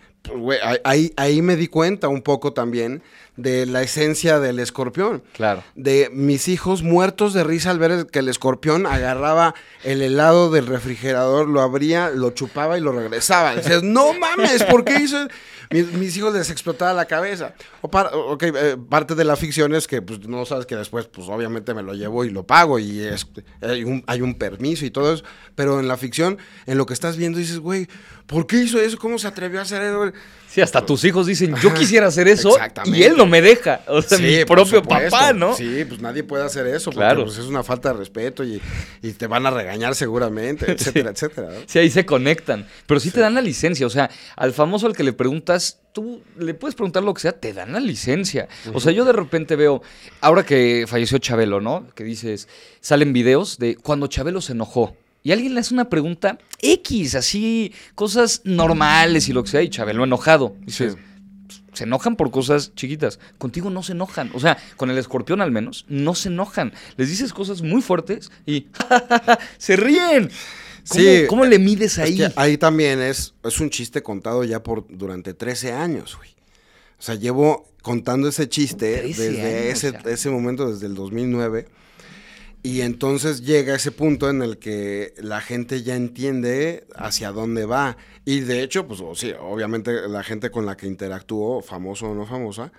Ahí- me di cuenta un poco también de la esencia del escorpión. Claro. De mis hijos muertos de risa al ver que el escorpión agarraba el helado del refrigerador, lo abría, lo chupaba y lo regresaba. Dices, no mames, ¿por qué hizo? eso?". Mis, mis hijos les explotaba la cabeza. O par- eh, parte de la ficción es que pues, no sabes que después, pues obviamente me lo llevo y lo pago y es, hay, un, hay un permiso y todo eso. Pero en la ficción, en lo que estás viendo, dices, güey, ¿por qué hizo eso? ¿Cómo se atrevió a hacer eso? Sí, hasta tus hijos dicen, yo quisiera hacer eso y él no me deja. O sea, mi propio papá, ¿no? Sí, pues nadie puede hacer eso, porque Claro. pues, es una falta de respeto y, y te van a regañar seguramente, etcétera, etcétera. ¿no? Sí, ahí se conectan. Pero sí, te dan la licencia. O sea, al famoso al que le preguntas, tú le puedes preguntar lo que sea, te dan la licencia. O sea, yo de repente veo, ahora que falleció Chabelo, ¿no? Que dices, salen videos de cuando Chabelo se enojó. Y alguien le hace una pregunta X, así, cosas normales y lo que sea, y Chabelo enojado. Dices, Sí. se enojan por cosas chiquitas. Contigo no se enojan. O sea, con el escorpión al menos, no se enojan. Les dices cosas muy fuertes y se ríen. ¿Cómo, Sí. ¿Cómo le mides Es ahí? que ahí también es, es un chiste contado ya por durante 13 años, güey. O sea, llevo contando ese chiste 13 desde años, ese, ese momento, desde el 2009. Y entonces llega ese punto en el que la gente ya entiende hacia dónde va. Y de hecho, pues sí, obviamente la gente con la que interactúo, famoso o no famosa,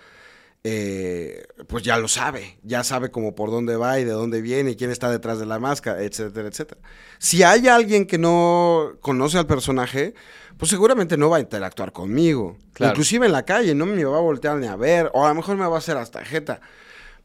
eh, pues ya lo sabe, ya sabe como por dónde va y de dónde viene y quién está detrás de la máscara, etcétera, etcétera. Si hay alguien que no conoce al personaje, pues seguramente no va a interactuar conmigo. Claro. Inclusive en la calle, no me va a voltear ni a ver, o a lo mejor me va a hacer hasta jeta.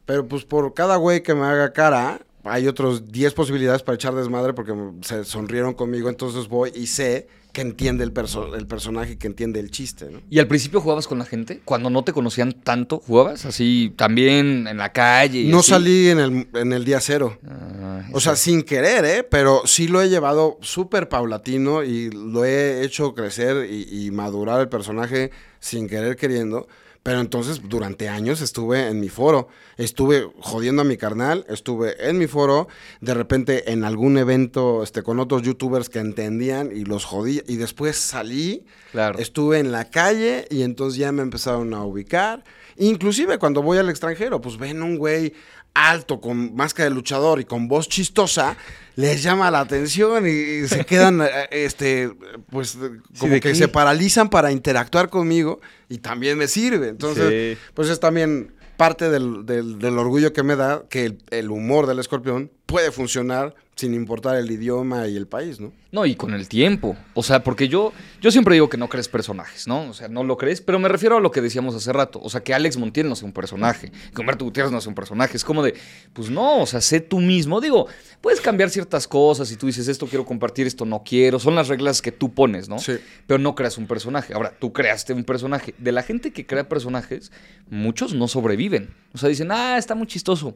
Pero pues por cada güey que me haga cara, hay otros 10 posibilidades para echar desmadre porque se sonrieron conmigo, entonces voy y sé que entiende el, perso- el personaje, que entiende el chiste, ¿no? ¿Y al principio jugabas con la gente? Cuando no te conocían tanto, ¿jugabas? Así también en la calle. y No así? salí en el, en el día cero. Ah, O sea, sin querer, ¿eh? Pero sí lo he llevado súper paulatino y lo he hecho crecer y, y madurar el personaje sin querer queriendo. Pero entonces durante años estuve en mi foro, estuve jodiendo a mi carnal, estuve en mi foro, de repente en algún evento este, con otros youtubers que entendían y los jodí y después salí, Claro. estuve en la calle y entonces ya me empezaron a ubicar. Inclusive cuando voy al extranjero, pues ven un güey alto con máscara de luchador y con voz chistosa, les llama la atención y, se quedan, eh, este, pues como ¿de que qué? se paralizan para interactuar conmigo y también me sirve. Entonces, Sí. pues es también parte del, del- del orgullo que me da que el, el humor del escorpión puede funcionar sin importar el idioma y el país, ¿no? No, y con el tiempo. O sea, porque yo, yo siempre digo que no crees personajes, ¿no? O sea, no lo crees, pero me refiero a lo que decíamos hace rato. O sea, que Alex Montiel no sea un personaje, que Humberto Gutiérrez no sea un personaje. Es como de, pues no, o sea, sé tú mismo. Digo, puedes cambiar ciertas cosas y tú dices, esto quiero compartir, esto no quiero. Son las reglas que tú pones, ¿no? Sí. Pero no creas un personaje. Ahora, tú creaste un personaje. De la gente que crea personajes, muchos no sobreviven. O sea, dicen, ah, está muy chistoso.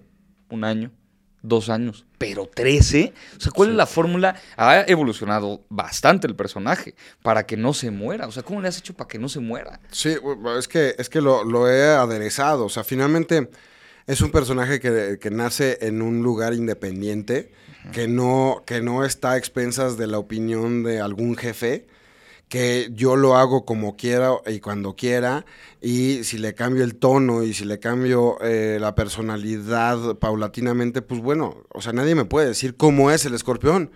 Un año, dos años, pero 13. O sea, ¿cuál es la fórmula? Ha evolucionado bastante el personaje para que no se muera. O sea, ¿cómo le has hecho para que no se muera? Sí, es que, es que lo, lo he aderezado. O sea, finalmente es un personaje que, que nace en un lugar independiente, que no, que no está a expensas de la opinión de algún jefe, que yo lo hago como quiera y cuando quiera, y si le cambio el tono y si le cambio eh, la personalidad paulatinamente, pues bueno, o sea, nadie me puede decir cómo es el escorpión.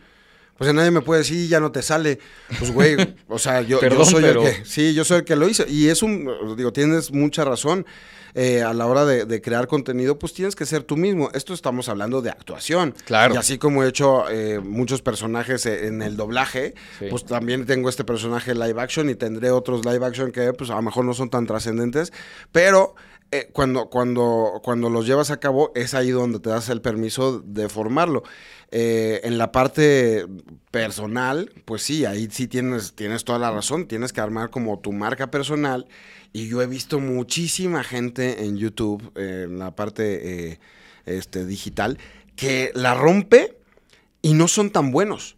O sea, nadie me puede decir, ya no te sale. Pues, güey, o sea, yo, yo Perdón, soy pero- el que... Sí, yo soy el que lo hice. Y es un, digo, tienes mucha razón. Eh, a la hora de, de crear contenido, pues tienes que ser tú mismo. Esto estamos hablando de actuación. Claro. Y así como he hecho eh, muchos personajes eh, en el doblaje, Sí. pues también tengo este personaje live action y tendré otros live action que pues a lo mejor no son tan trascendentes, pero eh, cuando, cuando, cuando los llevas a cabo es ahí donde te das el permiso de formarlo. Eh, en la parte personal, pues sí, ahí sí tienes, tienes toda la razón, tienes que armar como tu marca personal y yo he visto muchísima gente en YouTube, eh, en la parte... este, digital, que la rompe y no son tan buenos.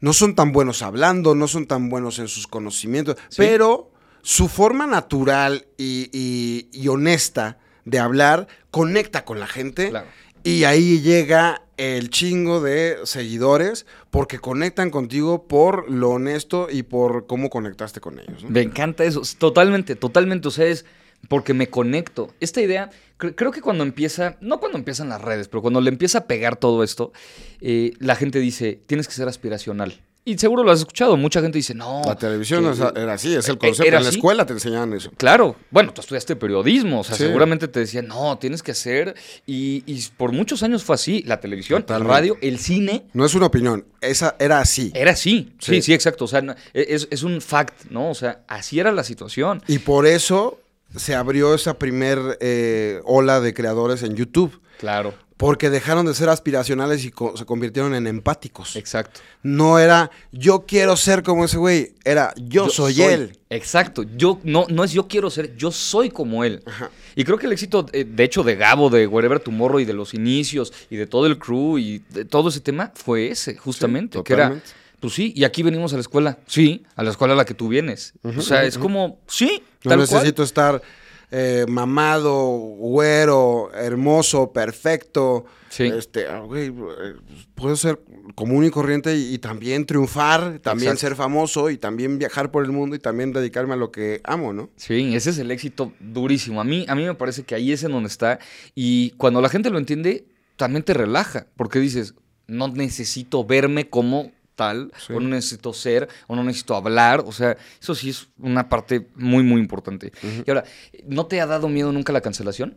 No son tan buenos hablando, no son tan buenos en sus conocimientos, pero su forma natural y, y- y honesta de hablar conecta con la gente Claro. y ahí llega el chingo de seguidores porque conectan contigo por lo honesto y por cómo conectaste con ellos. ¿no? Me encanta eso. Totalmente, totalmente. O sea, es porque me conecto. Esta idea, cre- creo que cuando empieza, no cuando empiezan las redes, pero cuando le empieza a pegar todo esto, eh, la gente dice, tienes que ser aspiracional. Y seguro lo has escuchado. Mucha gente dice, no. La televisión que- era así, es el eh, concepto. era en la así. escuela te enseñaban eso. Claro, bueno, tú estudiaste periodismo, o sea, Sí. seguramente te decían, no, tienes que hacer, y, y por muchos años fue así, la televisión, la radio, el cine, No es una opinión, esa era así. era así, sí, Sí. sí, exacto, o sea, e, es, es un fact, ¿no? O sea, así era la situación. Y por eso se abrió esa primer eh, ola de creadores en YouTube. Claro, Porque dejaron de ser aspiracionales y co- se convirtieron en empáticos. exacto. No era yo quiero ser como ese güey, era yo, soy, él. Exacto, yo no, no es yo quiero ser, yo soy como él. Ajá. Y creo que el éxito, eh, de hecho, de Gabo, de Wherever Tomorrow y de los inicios y de todo el crew y de todo ese tema fue ese, justamente. Sí, que era. Pues sí, y aquí venimos a la escuela. Sí, a la escuela a la que tú vienes. o sea, es como, sí, No tal necesito estar eh, mamado, güero, hermoso, perfecto. Sí. Este, ah, güey, eh, puedo ser común y corriente y, y también triunfar, también Exacto. ser famoso y también viajar por el mundo y también dedicarme a lo que amo, ¿no? Sí, ese es el éxito durísimo. A mí, a mí me parece que ahí es en donde está. Y cuando la gente lo entiende, también te relaja. Porque dices, no necesito verme como tal, Sí. o no necesito ser, o no necesito hablar. O sea, eso sí es una parte muy, muy importante. Y ahora, ¿no te ha dado miedo nunca la cancelación?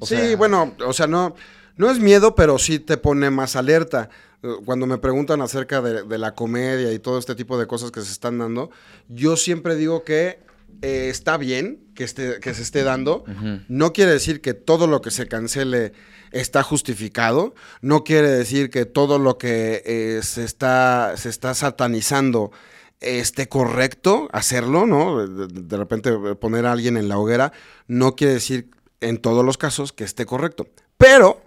O sí, sea, bueno, o sea, no, no es miedo, pero sí te pone más alerta. Eh, Cuando me preguntan acerca de, de la comedia y todo este tipo de cosas que se están dando, yo siempre digo que eh, está bien que, esté, que se esté dando. No quiere decir que todo lo que se cancele está justificado. No quiere decir que todo lo que eh, se, está, se está satanizando esté correcto hacerlo, ¿no? De, de- de repente eh, poner a alguien en la hoguera no quiere decir en todos los casos que esté correcto. Pero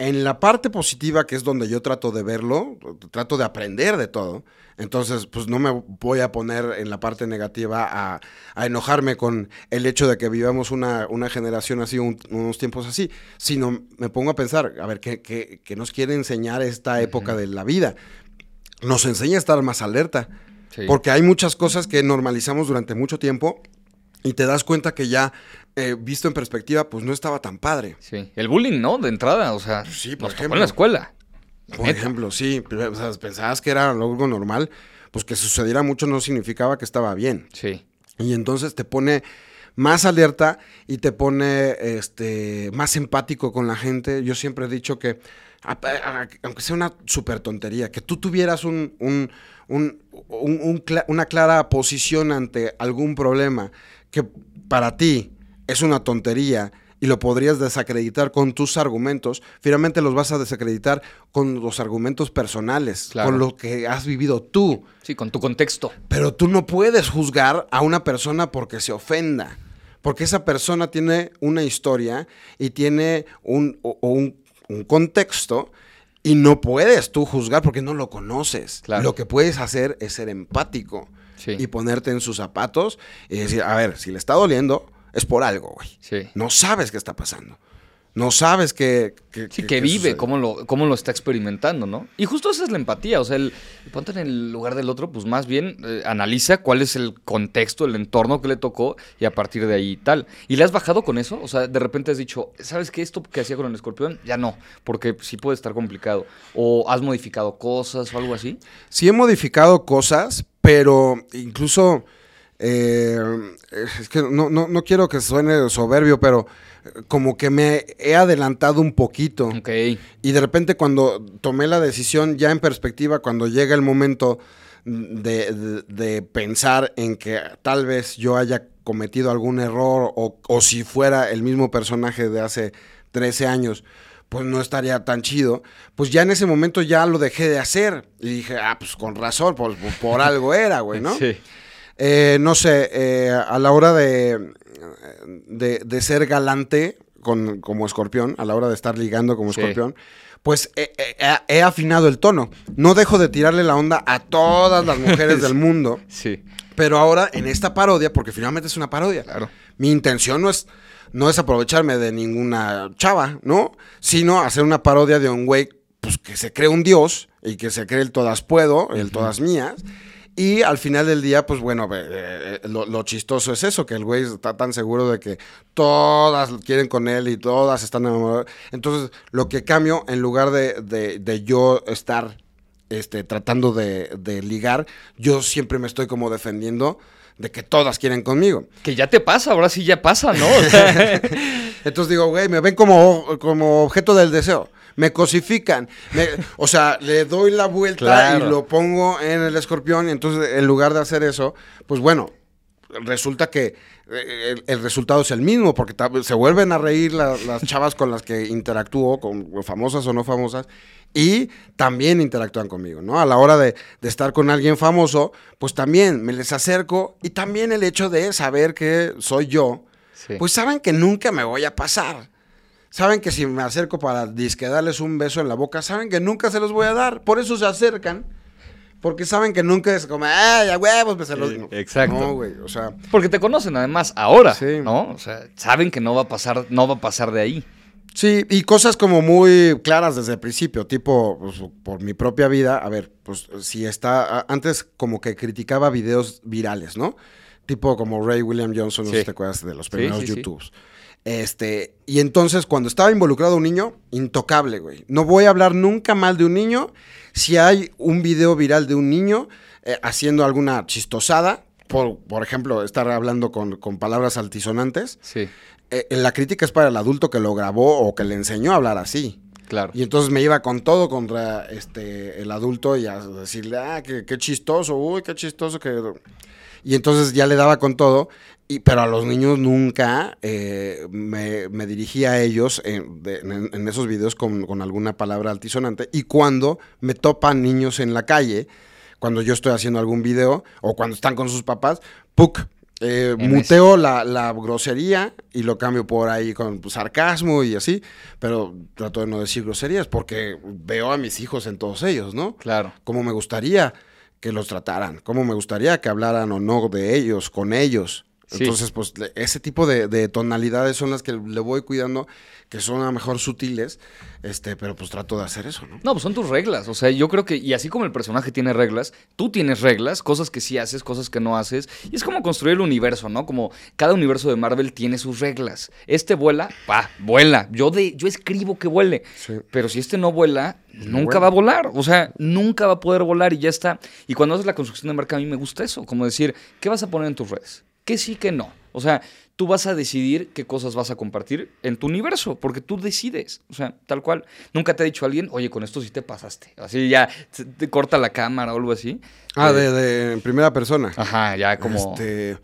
en la parte positiva, que es donde yo trato de verlo, trato de aprender de todo, entonces pues no me voy a poner en la parte negativa a, a enojarme con el hecho de que vivamos una, una generación así, un- unos tiempos así, sino me pongo a pensar, a ver, ¿qué, qué- qué nos quiere enseñar esta época de la vida? Nos enseña a estar más alerta, Sí. porque hay muchas cosas que normalizamos durante mucho tiempo y te das cuenta que ya, eh, visto en perspectiva, pues no estaba tan padre. Sí. El bullying, ¿no? De entrada, o sea, Sí, por nos tocó ejemplo. en la escuela. Por Neta. ejemplo, sí, o sea, pensabas que era algo normal, pues que sucediera mucho no significaba que estaba bien. Sí. Y entonces te pone más alerta y te pone este, más empático con la gente. Yo siempre he dicho que, aunque sea una súper tontería, que tú tuvieras un, un- un- un- un cla- una clara posición ante algún problema que para ti es una tontería y lo podrías desacreditar con tus argumentos, finalmente los vas a desacreditar con los argumentos personales, Claro. con lo que has vivido tú. Sí, con tu contexto. Pero tú no puedes juzgar a una persona porque se ofenda. Porque esa persona tiene una historia y tiene un, o- o un, un contexto y no puedes tú juzgar porque no lo conoces. Claro. Lo que puedes hacer es ser empático Sí. y ponerte en sus zapatos y decir, a ver, si le está doliendo, es por algo, güey. Sí. No sabes qué está pasando. No sabes que... que Sí, que- vive, cómo lo, cómo lo está experimentando, ¿no? Y justo esa es la empatía, o sea, el, ponte en el lugar del otro, pues más bien eh, analiza cuál es el contexto, el entorno que le tocó y a partir de ahí tal. ¿Y le has bajado con eso? O sea, de repente has dicho, ¿sabes qué? Esto que hacía con el escorpión, ya no, porque sí puede estar complicado. ¿O has modificado cosas o algo así? Sí he modificado cosas, pero incluso, eh, es que no, no, no quiero que suene soberbio, pero como que me he adelantado un poquito. Ok, Y de repente cuando tomé la decisión, ya en perspectiva, cuando llega el momento de, de- de pensar en que tal vez yo haya cometido algún error o, o si fuera el mismo personaje de hace 13 años, pues no estaría tan chido, pues ya en ese momento ya lo dejé de hacer. Y dije, ah, pues con razón, por, por algo era, güey, ¿no? sí, Eh, no sé, eh, a la hora de, de, de ser galante con, como escorpión, a la hora de estar ligando como escorpión, pues he, he, afinado el tono. No dejo de tirarle la onda a todas las mujeres del mundo. Sí. Pero ahora en esta parodia, porque finalmente es una parodia. Claro. Mi intención no es, no es aprovecharme de ninguna chava, ¿no? Sino hacer una parodia de un güey pues, que se cree un dios y que se cree el todas puedo, el todas mías. Y al final del día, pues bueno, eh, lo, chistoso es eso, que el güey está tan seguro de que todas quieren con él y todas están enamoradas. Entonces, lo que cambio, en lugar de, de, yo estar este, tratando de, de, ligar, yo siempre me estoy como defendiendo de que todas quieren conmigo. Que ya te pasa, ahora sí ya pasa, ¿no? Entonces digo, güey, me ven como, como objeto del deseo me cosifican. o sea, le doy la vuelta y lo pongo en el escorpión y entonces en lugar de hacer eso, pues bueno, resulta que eh, el, resultado es el mismo, porque se vuelven a reír las chavas con las que interactúo, con famosas o no famosas, y también interactúan conmigo, ¿no? A la hora de, estar con alguien famoso, pues también me les acerco y también el hecho de saber que soy yo, pues saben que nunca me voy a pasar. Saben que si me acerco para disque darles un beso en la boca, saben que nunca se los voy a dar. Por eso se acercan. Porque saben que nunca es como, ¡ay, a huevos! Me se los... exacto. No, güey, o sea... Porque te conocen además ahora, ¿no? O sea, saben que no va a pasar, no va a pasar de ahí. Sí, y cosas como muy claras desde el principio, tipo, pues, por mi propia vida, a ver, pues si está, antes como que criticaba videos virales, ¿no? Tipo como Ray William Johnson, no sé si te acuerdas de los primeros YouTubes. Este, y entonces cuando estaba involucrado un niño, intocable, güey. No voy a hablar nunca mal de un niño. Si hay un video viral de un niño eh, haciendo alguna chistosada, por, por ejemplo, estar hablando con, palabras altisonantes, sí. Eh, la crítica es para el adulto que lo grabó o que le enseñó a hablar así. Claro. Y entonces me iba con todo contra este el adulto y a decirle, ah, qué, qué chistoso, uy, qué chistoso que... Y entonces ya le daba con todo. Y, pero a los niños nunca eh, me, me, dirigía a ellos en, esos videos con, alguna palabra altisonante. Y cuando me topan niños en la calle, cuando yo estoy haciendo algún video o cuando están con sus papás, ¡puc! Eh, muteo la, la, grosería y lo cambio por ahí con sarcasmo y así, pero trato de no decir groserías porque veo a mis hijos en todos ellos, ¿no? Claro. Como me gustaría que los trataran, como me gustaría que hablaran o no de ellos, con ellos. Entonces, pues ese tipo de, tonalidades son las que le voy cuidando, que son a lo mejor sutiles, este, pero pues trato de hacer eso, ¿no? No, pues son tus reglas. O sea, yo creo que, y así como el personaje tiene reglas, tú tienes reglas, cosas que sí haces, cosas que no haces. Y es como construir el universo, ¿no? Como cada universo de Marvel tiene sus reglas. Este vuela, pa, vuela. Yo, de, yo escribo que vuele. Pero si este no vuela, nunca va a volar. O sea, nunca va a poder volar y ya está. Y cuando haces la construcción de marca, a mí me gusta eso. Como decir, ¿qué vas a poner en tus redes? Que sí, que no. O sea, tú vas a decidir qué cosas vas a compartir en tu universo, porque tú decides. O sea, tal cual. Nunca te ha dicho alguien, oye, con esto sí te pasaste. Así ya te corta la cámara o algo así. Ah, de, de en primera persona. Ajá, ya como. Este.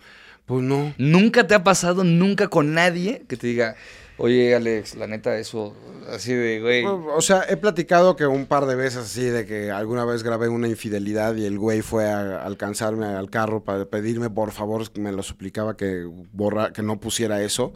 Pues no. Nunca te ha pasado, nunca con nadie que te diga, Oye, Alex, la neta, eso, así de, güey. O sea, he platicado que un par de veces así, de que alguna vez grabé una infidelidad y el güey fue a alcanzarme al carro para pedirme, por favor, me lo suplicaba que, borra, que no pusiera eso.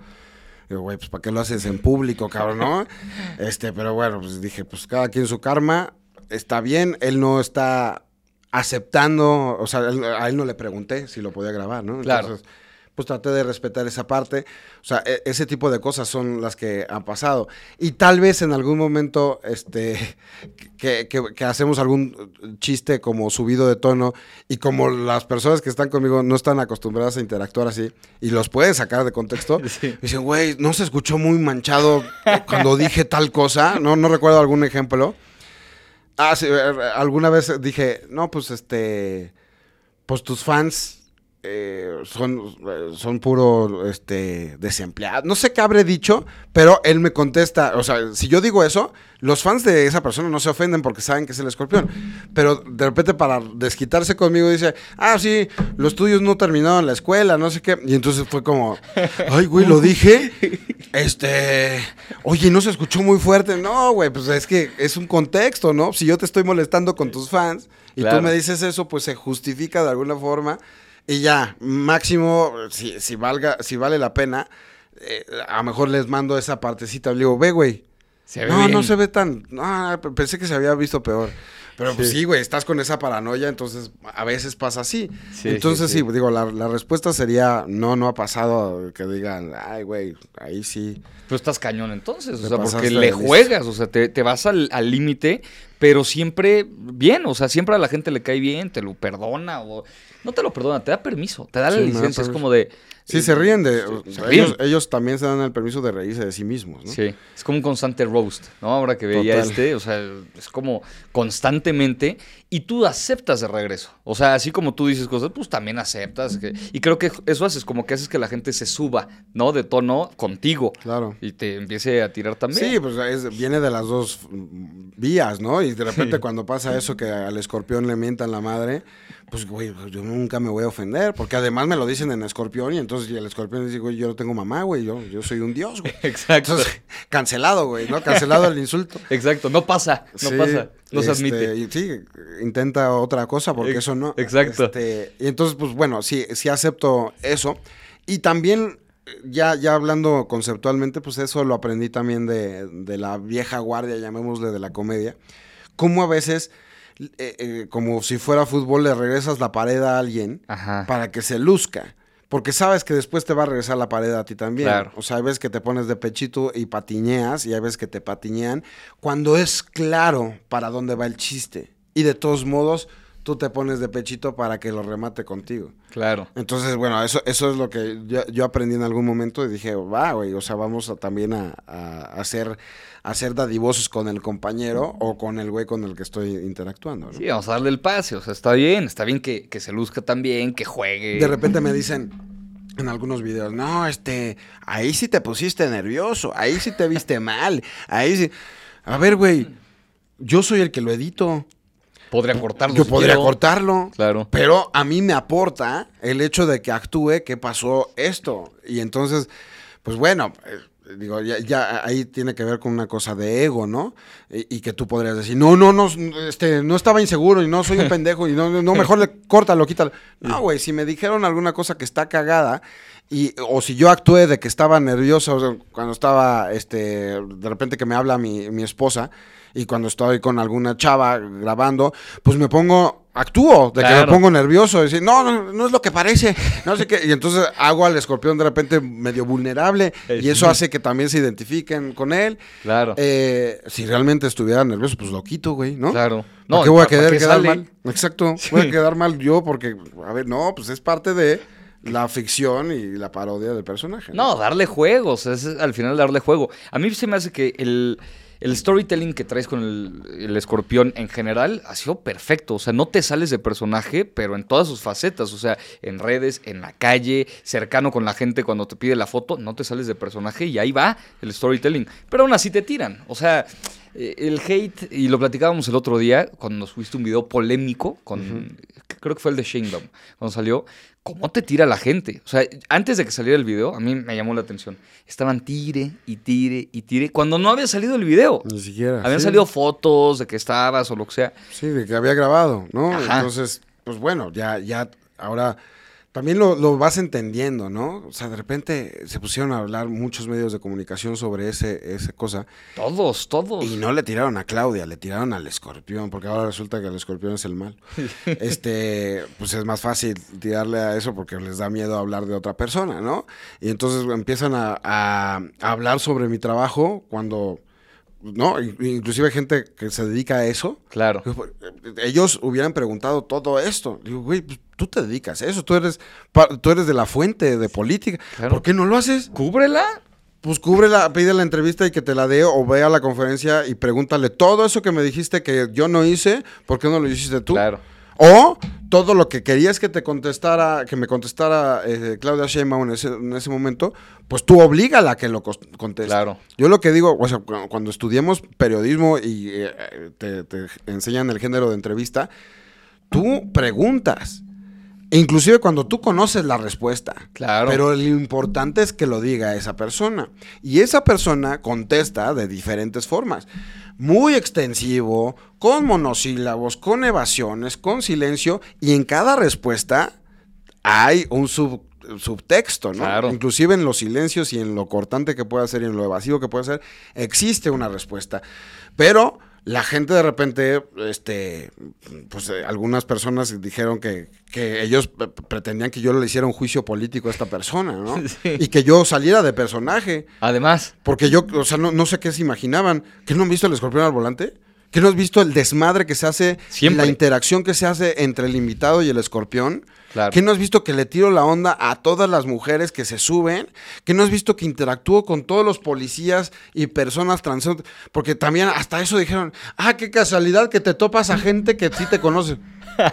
Digo, güey, pues ¿para qué lo haces en público, cabrón, no? Este, pero bueno, pues dije, pues cada quien su karma, está bien, él no está aceptando, o sea, a él no le pregunté si lo podía grabar, ¿no? Entonces, claro pues traté de respetar esa parte. O sea, e, ese tipo de cosas son las que han pasado. Y tal vez en algún momento, este, que, hacemos algún chiste como subido de tono y como las personas que están conmigo no están acostumbradas a interactuar así y los pueden sacar de contexto, dicen, güey, no se escuchó muy manchado cuando dije tal cosa. No, no recuerdo algún ejemplo. Ah, sí, eh, alguna vez dije, no, pues este, pues tus fans eh, son, son puro este, desempleados. No sé qué habré dicho, pero él me contesta. O sea, si yo digo eso, los fans de esa persona no se ofenden porque saben que es el escorpión. Pero de repente, para desquitarse conmigo, dice: Ah, sí, los tuyos no terminaron la escuela, no sé qué. Y entonces fue como: Ay, güey, lo dije. Este. Oye, no se escuchó muy fuerte. No, güey, pues es que es un contexto, ¿no? Si yo te estoy molestando con tus fans y tú me dices eso, pues se justifica de alguna forma. Y ya, máximo, si, valga, si vale la pena, eh, a lo mejor les mando esa partecita, le digo, ve, güey. Se ve No, bien. no se ve tan. P- pensé que se había visto peor. Pero pues Sí. sí, güey, estás con esa paranoia, entonces a veces pasa así. Sí, entonces sí, digo, la, la respuesta sería, no, no ha pasado que digan, ay, güey, ahí sí. Tú estás cañón entonces, o sea, porque le juegas, o sea, te, te vas al al límite, pero siempre bien, o sea, siempre a la gente le cae bien, te lo perdona o no te lo perdona, te da permiso, te da la Sí, licencia, es como de... Sí, se ríen de. se ellos, ríen. ellos también se dan el permiso de reírse de sí mismos, ¿no? Sí, es como un constante roast, ¿no? Ahora que veía Total. este, o sea, es como constantemente y tú aceptas de regreso. O sea, así como tú dices cosas, pues también aceptas. que- y creo que eso haces como que haces que la gente se suba, ¿no? De tono contigo Claro. y te empiece a tirar también. Sí, pues es- viene de las dos mm, vías, ¿no? Y de repente cuando pasa eso que al escorpión le mientan la madre, pues, güey, pues, yo nunca me voy a ofender, porque además me lo dicen en escorpión y entonces y el escorpión dice, güey, yo no tengo mamá, güey, yo, yo soy un dios, güey. Exacto. Entonces, cancelado, güey, ¿no? Cancelado el insulto. Exacto, no pasa, no Sí, pasa, no se este, admite. y sí, intenta otra cosa porque eso no. exacto. Este, y entonces, pues bueno, sí, sí acepto eso. Y también, ya, ya hablando conceptualmente, pues eso lo aprendí también de, de la vieja guardia, llamémosle, de la comedia. Cómo a veces, eh, eh, como si fuera fútbol, le regresas la pared a alguien Ajá. para que se luzca. Porque sabes que después te va a regresar la pared a ti también. Claro. O sea, hay veces que te pones de pechito y patiñeas, y hay veces que te patiñean, cuando es claro para dónde va el chiste. Y de todos modos, tú te pones de pechito para que lo remate contigo. Claro. Entonces, bueno, eso, eso es lo que yo, yo aprendí en algún momento y dije, va, güey, o sea, vamos a, también a, a, a ser, a ser dadivosos con el compañero o con el güey con el que estoy interactuando. ¿no? Sí, vamos a darle el pase, o sea, está bien, está bien que, que se luzca también, que juegue. De repente me dicen en algunos videos, no, este, ahí sí te pusiste nervioso, ahí sí te viste mal, ahí sí. A ver, güey, yo soy el que lo edito. Podría cortarlo. Yo si podría quiero. cortarlo. Claro. Pero a mí me aporta el hecho de que actúe que pasó esto. Y entonces, pues bueno, eh, digo, ya, ya ahí tiene que ver con una cosa de ego, ¿no? Y, y que tú podrías decir, no, no, no, este, no estaba inseguro y no soy un pendejo y no, no mejor le córtalo, quítalo. No, güey, si me dijeron alguna cosa que está cagada y, o si yo actué de que estaba nervioso o sea, cuando estaba, este, de repente que me habla mi, mi esposa y cuando estoy con alguna chava grabando, pues me pongo, actúo, de que me pongo nervioso, decir, no, no, no es lo que parece, no sé qué, y entonces hago al escorpión de repente medio vulnerable y eso sí. hace que también se identifiquen con él. Claro. Eh, si realmente estuviera nervioso, pues lo quito, güey, ¿no? Claro. ¿Por qué voy a ¿para quedar, quedar sale? mal? Exacto, Sí. voy a quedar mal yo porque, a ver, no, pues es parte de la ficción y la parodia del personaje. No, darle juegos, es al final darle juego. A mí se me hace que el, el storytelling que traes con el, escorpión en general ha sido perfecto. O sea, no te sales de personaje, pero en todas sus facetas. O sea, en redes, en la calle, cercano con la gente cuando te pide la foto, no te sales de personaje y ahí va el storytelling. Pero aún así te tiran. O sea, eh, el hate, y lo platicábamos el otro día cuando nos fuiste un video polémico con, creo que fue el de Sheinbaum, cuando salió, ¿cómo te tira la gente? O sea, antes de que saliera el video, a mí me llamó la atención. Estaban tire y tire y tire, cuando no había salido el video. Ni siquiera. Habían sí. salido fotos de que estabas o lo que sea. Sí, de que había grabado, ¿no? Ajá. Entonces, pues bueno, ya, ya, ahora también lo, lo vas entendiendo, ¿no? O sea, de repente se pusieron a hablar muchos medios de comunicación sobre ese, esa cosa Todos, todos. y no le tiraron a Claudia, le tiraron al escorpión, porque ahora resulta que el escorpión es el mal. este, pues es más fácil tirarle a eso porque les da miedo hablar de otra persona, ¿no? Y entonces empiezan a, a- a hablar sobre mi trabajo cuando, ¿no? In- Inclusive gente que se dedica a eso. Claro. Ellos hubieran preguntado todo esto. Digo, güey, pues, tú te dedicas a eso, tú eres, tú eres de la fuente de política. Claro. ¿Por qué no lo haces? Cúbrela. Pues cúbrela, pide la entrevista y que te la dé o ve a la conferencia y pregúntale todo eso que me dijiste que yo no hice, ¿por qué no lo hiciste tú? Claro. O todo lo que querías que te contestara, que me contestara eh, Claudia Sheinbaum en ese, en ese momento, pues tú oblígala a que lo conteste. Claro. Yo lo que digo, o sea, cu- cuando estudiemos periodismo y eh, te, te enseñan el género de entrevista, tú preguntas. Inclusive cuando tú conoces la respuesta. Claro. Pero lo importante es que lo diga esa persona. Y esa persona contesta de diferentes formas. Muy extensivo, con monosílabos, con evasiones, con silencio. Y en cada respuesta hay un sub subtexto, ¿no? Claro. Inclusive en los silencios y en lo cortante que puede ser y en lo evasivo que puede ser, existe una respuesta. Pero la gente de repente, este, pues eh, algunas personas dijeron que, que ellos pretendían que yo le hiciera un juicio político a esta persona, ¿no? Sí. Y que yo saliera de personaje. Además, Porque yo, o sea, no, no sé qué se imaginaban. ¿Que no han visto el escorpión al volante? ¿Que no has visto el desmadre que se hace? Siempre. La interacción que se hace entre el invitado y el escorpión. Claro. ¿Que no has visto que le tiro la onda a todas las mujeres que se suben? ¿Que no has visto que interactúo con todos los policías y personas trans? Porque también hasta eso dijeron, ah, qué casualidad que te topas a gente que sí te conoce. ¿Que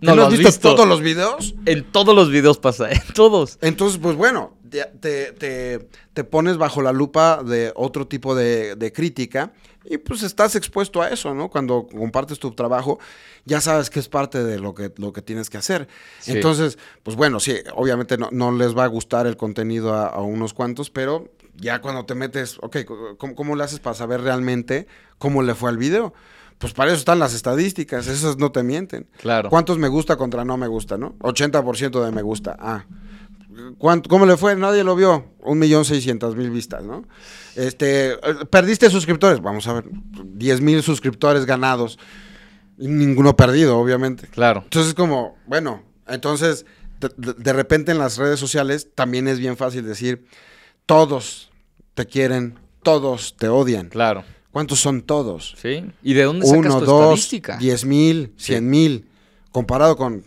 no, no, lo has visto, visto. todos los videos? En todos los videos pasa, en todos. Entonces, pues bueno, te, te- te- te pones bajo la lupa de otro tipo de, de crítica y pues estás expuesto a eso, ¿no? Cuando compartes tu trabajo, ya sabes que es parte de lo que, lo que tienes que hacer. Sí. Entonces, pues bueno, sí, obviamente no, no les va a gustar el contenido a, a unos cuantos, pero ya cuando te metes, ok, ¿cómo, cómo le haces para saber realmente cómo le fue al video? Pues para eso están las estadísticas, esas no te mienten. Claro. ¿Cuántos me gusta contra no me gusta, no? 80% de me gusta. Ah. ¿Cuánto- ¿Cómo le fue? Nadie lo vio. Un millón seiscientas mil vistas, ¿no? Este, perdiste suscriptores. Vamos a ver, diez mil suscriptores ganados. Y ninguno perdido, obviamente. Claro. Entonces, como, bueno, entonces, de, de- de repente en las redes sociales también es bien fácil decir, todos te quieren, todos te odian. Claro. ¿Cuántos son todos? ¿Sí? ¿Y de dónde sacas Uno, tu dos, estadística? diez mil, cien mil, comparado con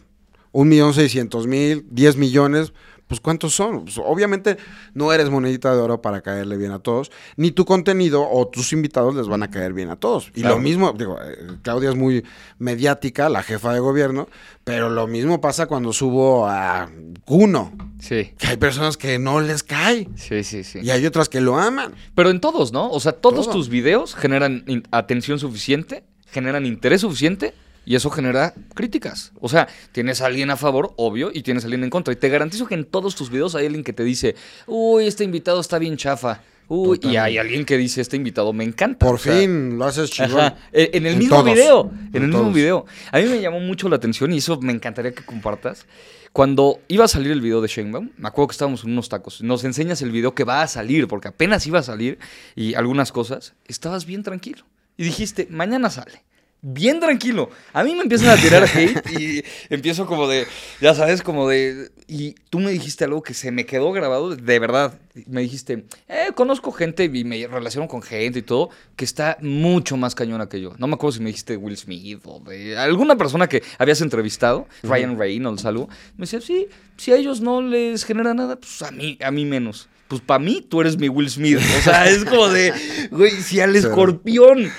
un millón seiscientos mil, diez millones, pues ¿cuántos son? Pues, obviamente no eres monedita de oro para caerle bien a todos, ni tu contenido o tus invitados les van a caer bien a todos. Y Claro. lo mismo, digo, eh, Claudia es muy mediática, la jefa de gobierno, pero lo mismo pasa cuando subo a Cuno, Sí. que hay personas que no les cae Sí, sí, sí. y hay otras que lo aman. Pero en todos, ¿no? O sea, todos Todo. tus videos generan atención suficiente, generan interés suficiente y eso genera críticas. O sea, tienes a alguien a favor, obvio, y tienes a alguien en contra. Y te garantizo que en todos tus videos hay alguien que te dice, uy, este invitado está bien chafa. Uy, y hay alguien que dice, este invitado me encanta. Por O sea, fin lo haces chingón. Ajá, En el En mismo todos, video. En, en el mismo video. A mí me llamó mucho la atención y eso me encantaría que compartas. Cuando iba a salir el video de Sheinbaum, me acuerdo que estábamos en unos tacos. Nos enseñas el video que va a salir, porque apenas iba a salir y algunas cosas. Estabas bien tranquilo. Y dijiste, mañana sale. Bien tranquilo. A mí me empiezan a tirar hate y empiezo como de, ya sabes, como de... Y tú me dijiste algo que se me quedó grabado, de verdad. Me dijiste, eh, conozco gente y me relaciono con gente y todo, que está mucho más cañona que yo. No me acuerdo si me dijiste Will Smith o de alguna persona que habías entrevistado, Ryan Reynolds, algo. Me decía, sí, si a ellos no les genera nada, pues a mí, a mí menos. Pues para mí tú eres mi Will Smith. O sea, es como de, güey, si al escorpión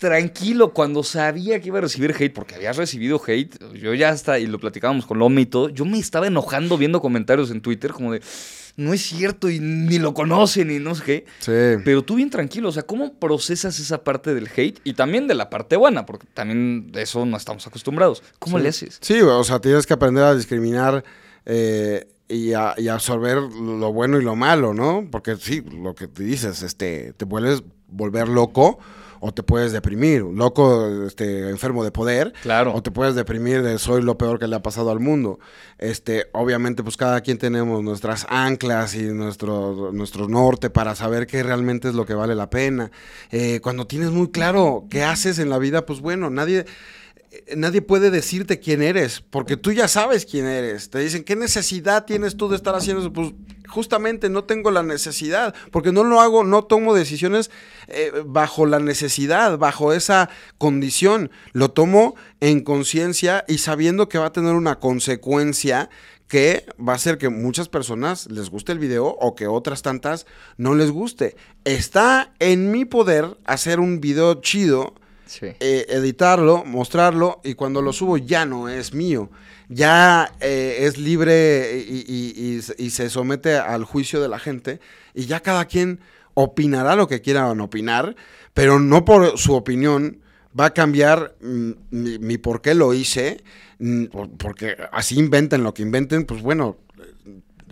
tranquilo cuando sabía que iba a recibir hate, porque habías recibido hate, yo ya hasta, y lo platicábamos con Lomi y todo, yo me estaba enojando viendo comentarios en Twitter como de, no es cierto y ni lo conocen y no sé qué. Sí. Pero tú bien tranquilo, o sea, ¿cómo procesas esa parte del hate y también de la parte buena? Porque también de eso no estamos acostumbrados. ¿Cómo Sí. le haces? Sí, o sea, tienes que aprender a discriminar eh, y, a, y absorber lo bueno y lo malo, ¿no? Porque sí, lo que te dices, este, te puedes volver loco o te puedes deprimir. Loco, este, enfermo de poder. Claro. O te puedes deprimir de soy lo peor que le ha pasado al mundo. Este, obviamente, pues cada quien tenemos nuestras anclas y nuestro, nuestro norte para saber qué realmente es lo que vale la pena. Eh, cuando tienes muy claro qué haces en la vida, pues bueno, nadie eh, nadie puede decirte quién eres, porque tú ya sabes quién eres. Te dicen, ¿qué necesidad tienes tú de estar haciendo eso? Pues justamente no tengo la necesidad, porque no lo hago, no tomo decisiones eh, bajo la necesidad, bajo esa condición. Lo tomo en conciencia y sabiendo que va a tener una consecuencia que va a hacer que muchas personas les guste el video o que otras tantas no les guste. Está en mi poder hacer un video chido Eh, editarlo, mostrarlo y cuando lo subo ya no es mío. Ya eh, es libre y, se- somete al juicio de la gente y ya cada quien opinará lo que quieran opinar, pero no por su opinión va a cambiar mm, mi, por qué lo hice, mm, por- porque así inventen lo que inventen, pues bueno,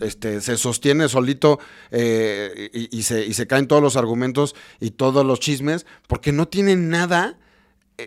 este, se sostiene solito eh, y, se, y se caen todos los argumentos y todos los chismes, porque no tienen nada,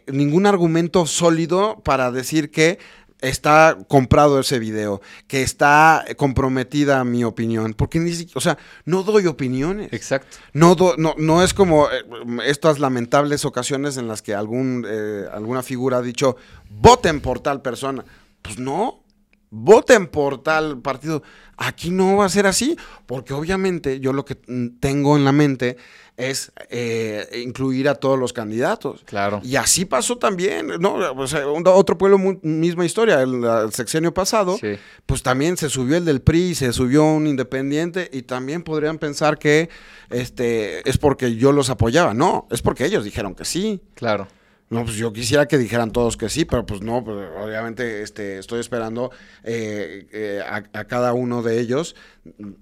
ningún argumento sólido para decir que está comprado ese video, que está comprometida mi opinión, porque ni si- o sea, no doy opiniones. Exacto. No, do- no, no es como eh, estas lamentables ocasiones en las que algún, eh, alguna figura ha dicho, voten por tal persona. Pues no, voten por tal partido. Aquí no va a ser así, porque obviamente yo lo que tengo en la mente es eh, incluir a todos los candidatos. Claro. Y así pasó también, ¿no? O sea, otro pueblo, misma historia, el, el sexenio pasado, Sí. pues también se subió el del PRI, se subió un independiente y también podrían pensar que este es porque yo los apoyaba. No, es porque ellos dijeron que sí. Claro. No, pues yo quisiera que dijeran todos que sí, pero pues no, pues obviamente este, estoy esperando eh, eh, a, a cada uno de ellos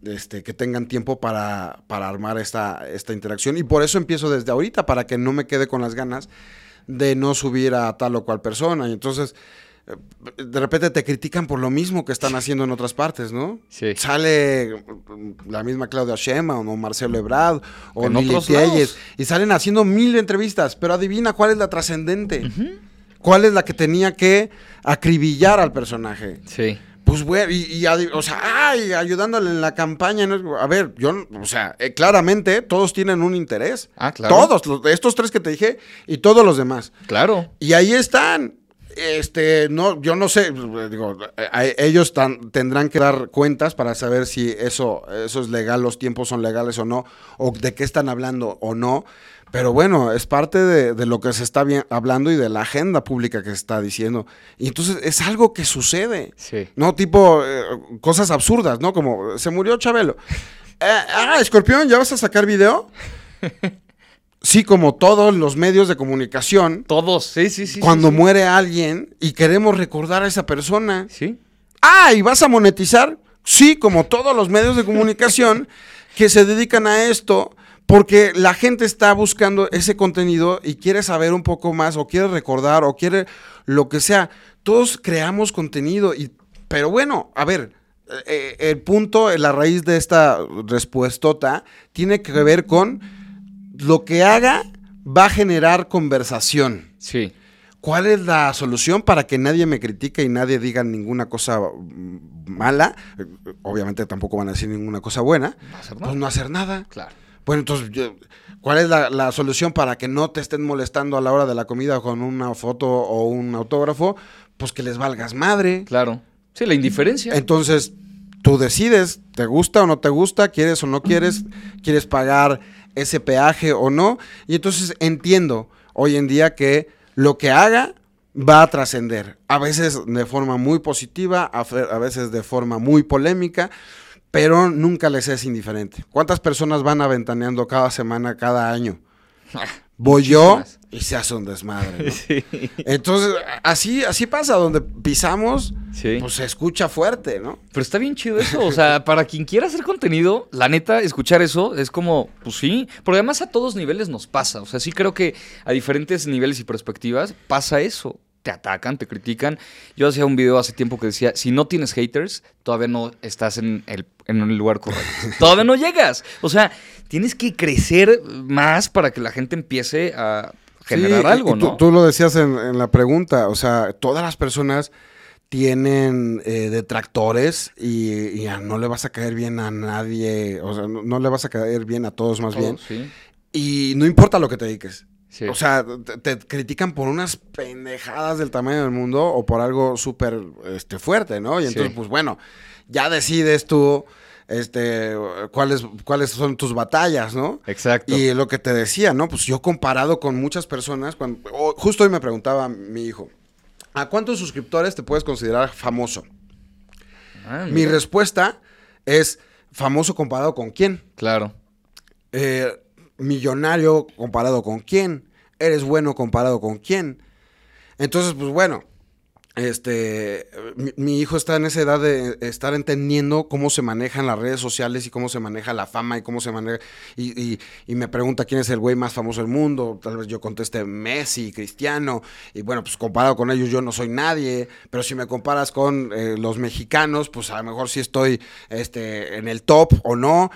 este, que tengan tiempo para, para armar esta, esta interacción. Y por eso empiezo desde ahorita, para que no me quede con las ganas de no subir a tal o cual persona. Y entonces, de repente te critican por lo mismo que están haciendo en otras partes, ¿no? Sí. Sale mm, la misma Claudia Sheinbaum o Marcelo Ebrard o En Lili Telles y salen haciendo mil entrevistas, pero adivina cuál es la trascendente. ¿Cuál es la que tenía que acribillar al personaje? Sí. Pues bueno, y, o sea, ay, ayudándole en la campaña. ¿no? A ver, yo, o sea, eh, claramente todos tienen un interés. Ah, claro. Todos, los- estos tres que te dije y todos los demás. Claro. Y ahí están. Este, no, yo no sé, digo, ellos tan- tendrán que dar cuentas para saber si eso, eso es legal, los tiempos son legales o no, o de qué están hablando o no. Pero bueno, es parte de, de lo que se está bien, hablando y de la agenda pública que se está diciendo. Y entonces es algo que sucede. Sí. No, tipo eh, cosas absurdas, ¿no? Como se murió Chabelo. Eh, ah, Escorpión, ¿ya vas a sacar video? Sí, como todos los medios de comunicación, Todos. Sí, sí, sí. cuando sí, muere alguien y queremos recordar a esa persona. Sí. Ah, ¿y vas a monetizar? Sí, como todos los medios de comunicación que se dedican a esto, porque la gente está buscando ese contenido y quiere saber un poco más, o quiere recordar, o quiere lo que sea. Todos creamos contenido, y, pero bueno, a ver, eh, el punto, la raíz de esta respuestota tiene que ver con lo que haga va a generar conversación. Sí. ¿Cuál es la solución para que nadie me critique y nadie diga ninguna cosa mala? Obviamente tampoco van a decir ninguna cosa buena. No hacer nada. Pues no hacer nada. Claro. Bueno, entonces, ¿cuál es la, la solución para que no te estén molestando a la hora de la comida con una foto o un autógrafo? Pues que les valgas madre. Claro. Sí, la indiferencia. Entonces, tú decides, ¿te gusta o no te gusta? ¿Quieres o no quieres? ¿Quieres pagar ese peaje o no? Y entonces entiendo hoy en día que lo que haga va a trascender. A veces de forma muy positiva, a, veces de forma muy polémica, pero nunca les es indiferente. ¿Cuántas personas van aventaneando cada semana, cada año? Voy yo y se hace un desmadre. ¿no? Sí. Entonces, así, así pasa, donde pisamos, Sí. pues se escucha fuerte, ¿no? Pero está bien chido eso. O sea, para quien quiera hacer contenido, la neta, escuchar eso es como, pues sí. Porque además a todos niveles nos pasa. O sea, sí creo que a diferentes niveles y perspectivas pasa eso. Te atacan, te critican. Yo hacía un video hace tiempo que decía, si no tienes haters, todavía no estás en el, en el lugar correcto. todavía no llegas. O sea, tienes que crecer más para que la gente empiece a generar Sí, algo, tú, ¿no? tú lo decías en, en la pregunta, o sea, todas las personas tienen eh, detractores y, no le vas a caer bien a nadie, o sea, no, no le vas a caer bien a todos más bien. Sí. Y no importa lo que te dediques. Sí. O sea, te, te critican por unas pendejadas del tamaño del mundo o por algo súper este, fuerte, ¿no? Y Sí. entonces, pues bueno, ya decides tú este, cuáles, cuáles son tus batallas, ¿no? Exacto. Y lo que te decía, ¿no? Pues yo comparado con muchas personas, cuando, justo hoy me preguntaba mi hijo, ¿a cuántos suscriptores te puedes considerar famoso? Ah, Mi respuesta es famoso comparado con quién. Claro. Eh, millonario comparado con quién. Eres bueno comparado con quién. Entonces, pues bueno, este, mi, hijo está en esa edad de estar entendiendo cómo se manejan las redes sociales y cómo se maneja la fama y cómo se maneja. Y, y- y me pregunta quién es el güey más famoso del mundo. Tal vez yo conteste Messi, Cristiano. Y bueno, pues comparado con ellos yo no soy nadie. Pero si me comparas con eh, los mexicanos, pues a lo mejor sí estoy este, en el top o no.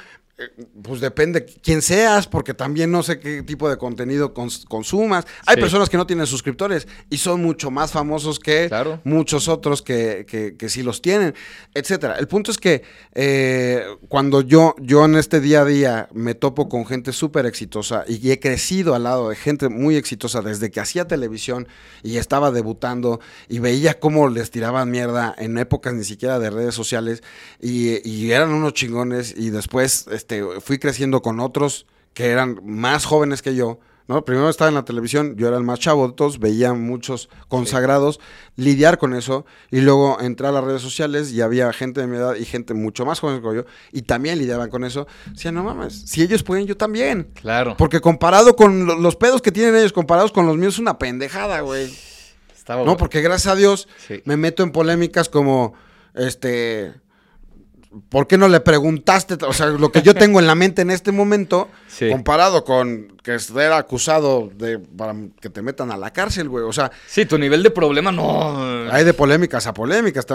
Pues depende quién seas, porque también no sé qué tipo de contenido consumas. Hay personas que no tienen suscriptores y son mucho más famosos que muchos otros que, que, sí los tienen, etcétera. El punto es que eh, cuando yo, yo en este día a día me topo con gente súper exitosa y he crecido al lado de gente muy exitosa desde que hacía televisión y estaba debutando y veía cómo les tiraban mierda en épocas ni siquiera de redes sociales y, y eran unos chingones y después este, fui creciendo con otros que eran más jóvenes que yo. ¿no? Primero estaba en la televisión, yo era el más chavo de todos, veía muchos consagrados lidiar con eso y luego entré a las redes sociales y había gente de mi edad y gente mucho más joven que yo y también lidiaban con eso. Decía, no mames, si ellos pueden, yo también. Claro. Porque comparado con los pedos que tienen ellos, comparados con los míos, es una pendejada, güey. no, porque gracias a Dios me meto en polémicas como, este ¿por qué no le preguntaste? O sea, lo que yo tengo en la mente en este momento, comparado con que ser acusado de para que te metan a la cárcel, güey. O sea. Sí, tu nivel de problema no. Hay de polémicas a polémicas.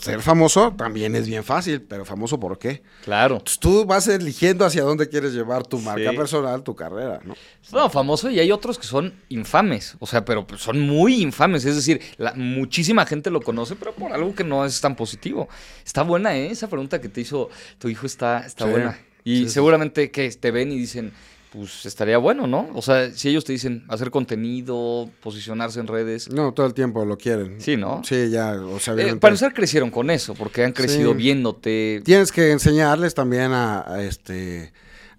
Ser famoso también es bien fácil, pero famoso ¿por qué? Claro. tú vas eligiendo hacia dónde quieres llevar tu marca personal, tu carrera, ¿no? No, famoso y hay otros que son infames. O sea, pero son muy infames. Es decir, la, muchísima gente lo conoce, pero por algo que no es tan positivo. Está buena, ¿eh? Esa pregunta que te hizo tu hijo está, está buena. Y seguramente que te ven y dicen pues estaría bueno, ¿no? O sea, si ellos te dicen hacer contenido, posicionarse en redes. No, todo el tiempo lo quieren. Sí, ¿no? Sí, ya, o sea, eh, para empezar crecieron con eso, porque han crecido viéndote. Tienes que enseñarles también a, este...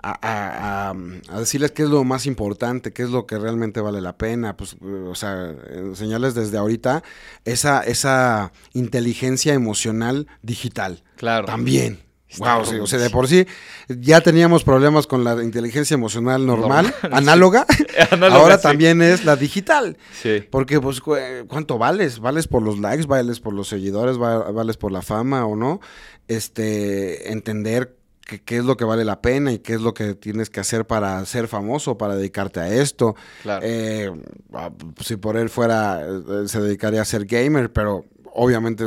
A, a, decirles qué es lo más importante, qué es lo que realmente vale la pena, pues, o sea, enseñarles desde ahorita esa, esa inteligencia emocional digital. Claro. También. Wow, sí, o sea, de por sí ya teníamos problemas con la inteligencia emocional normal, análoga, ahora también es la digital. Sí. Porque, pues, ¿cuánto vales? ¿Vales por los likes? ¿Vales por los seguidores? ¿Vales por la fama o no? Este, entender qué es lo que vale la pena y qué es lo que tienes que hacer para ser famoso, para dedicarte a esto. Claro. Eh, ah, si por él fuera, eh, se dedicaría a ser gamer, pero obviamente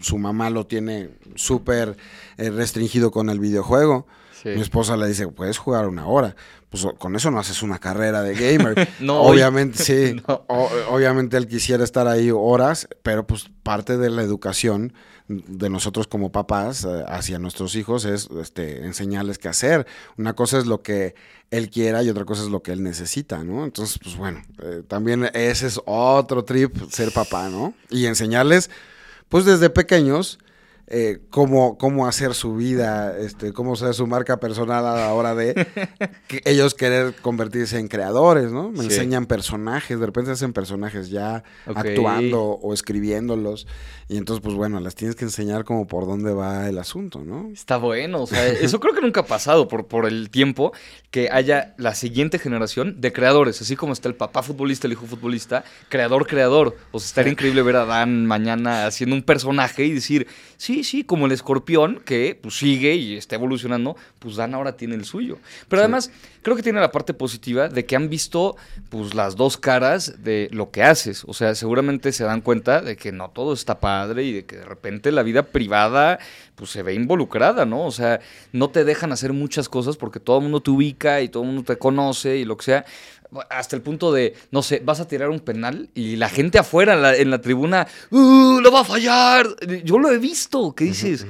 su mamá lo tiene súper eh, restringido con el videojuego. Mi esposa le dice, puedes jugar una hora. Pues con eso no haces una carrera de gamer. no, obviamente, sí. obviamente él quisiera estar ahí horas, pero pues parte de la educación de nosotros como papás eh, hacia nuestros hijos es este, enseñarles qué hacer. Una cosa es lo que él quiera y otra cosa es lo que él necesita, ¿no? Entonces, pues bueno, eh, también ese es otro trip, ser papá, ¿no? Y enseñarles pues desde pequeños, eh, cómo, cómo hacer su vida, este, cómo ser su marca personal a la hora de que ellos querer convertirse en creadores, ¿no? Me enseñan personajes, de repente hacen personajes ya actuando o escribiéndolos. Y entonces, pues bueno, las tienes que enseñar como por dónde va el asunto, ¿no? Está bueno, o sea, eso creo que nunca ha pasado por, por el tiempo que haya la siguiente generación de creadores, así como está el papá futbolista, el hijo futbolista, creador, creador. O sea, estaría increíble ver a Dan mañana haciendo un personaje y decir, sí, sí, como el escorpión que pues, sigue y está evolucionando, pues Dan ahora tiene el suyo. Pero además, creo que tiene la parte positiva de que han visto pues las dos caras de lo que haces. O sea, seguramente se dan cuenta de que no todo está padre y de que de repente la vida privada pues se ve involucrada, ¿no? O sea, no te dejan hacer muchas cosas porque todo el mundo te ubica y todo el mundo te conoce y lo que sea. Hasta el punto de, no sé, vas a tirar un penal y la gente afuera en la, tribuna, ¡Uh, lo va a fallar! Yo lo he visto, ¿qué dices?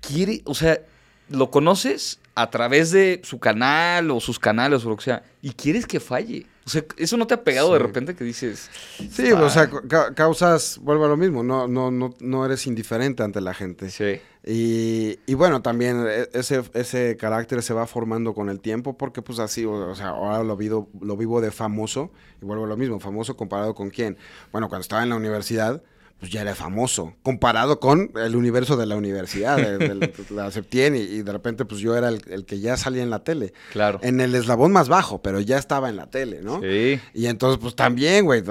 Quiere, o sea, lo conoces a través de su canal o sus canales o lo que sea, y quieres que falle. O sea, ¿eso no te ha pegado de repente que dices? Sí, o sea, causas, vuelvo a lo mismo, no, no, no, no eres indiferente ante la gente. Sí. Y, y, bueno, también e, ese, ese carácter se va formando con el tiempo porque pues así, o, sea, ahora lo vivo, lo vivo de famoso, y vuelvo a lo mismo, famoso comparado con quién. Bueno, cuando estaba en la universidad, pues ya era famoso, comparado con el universo de la universidad, de, la Septien, y, de repente pues yo era el, que ya salía en la tele. Claro. En el eslabón más bajo, pero ya estaba en la tele, ¿no? Sí. Y entonces pues también, güey,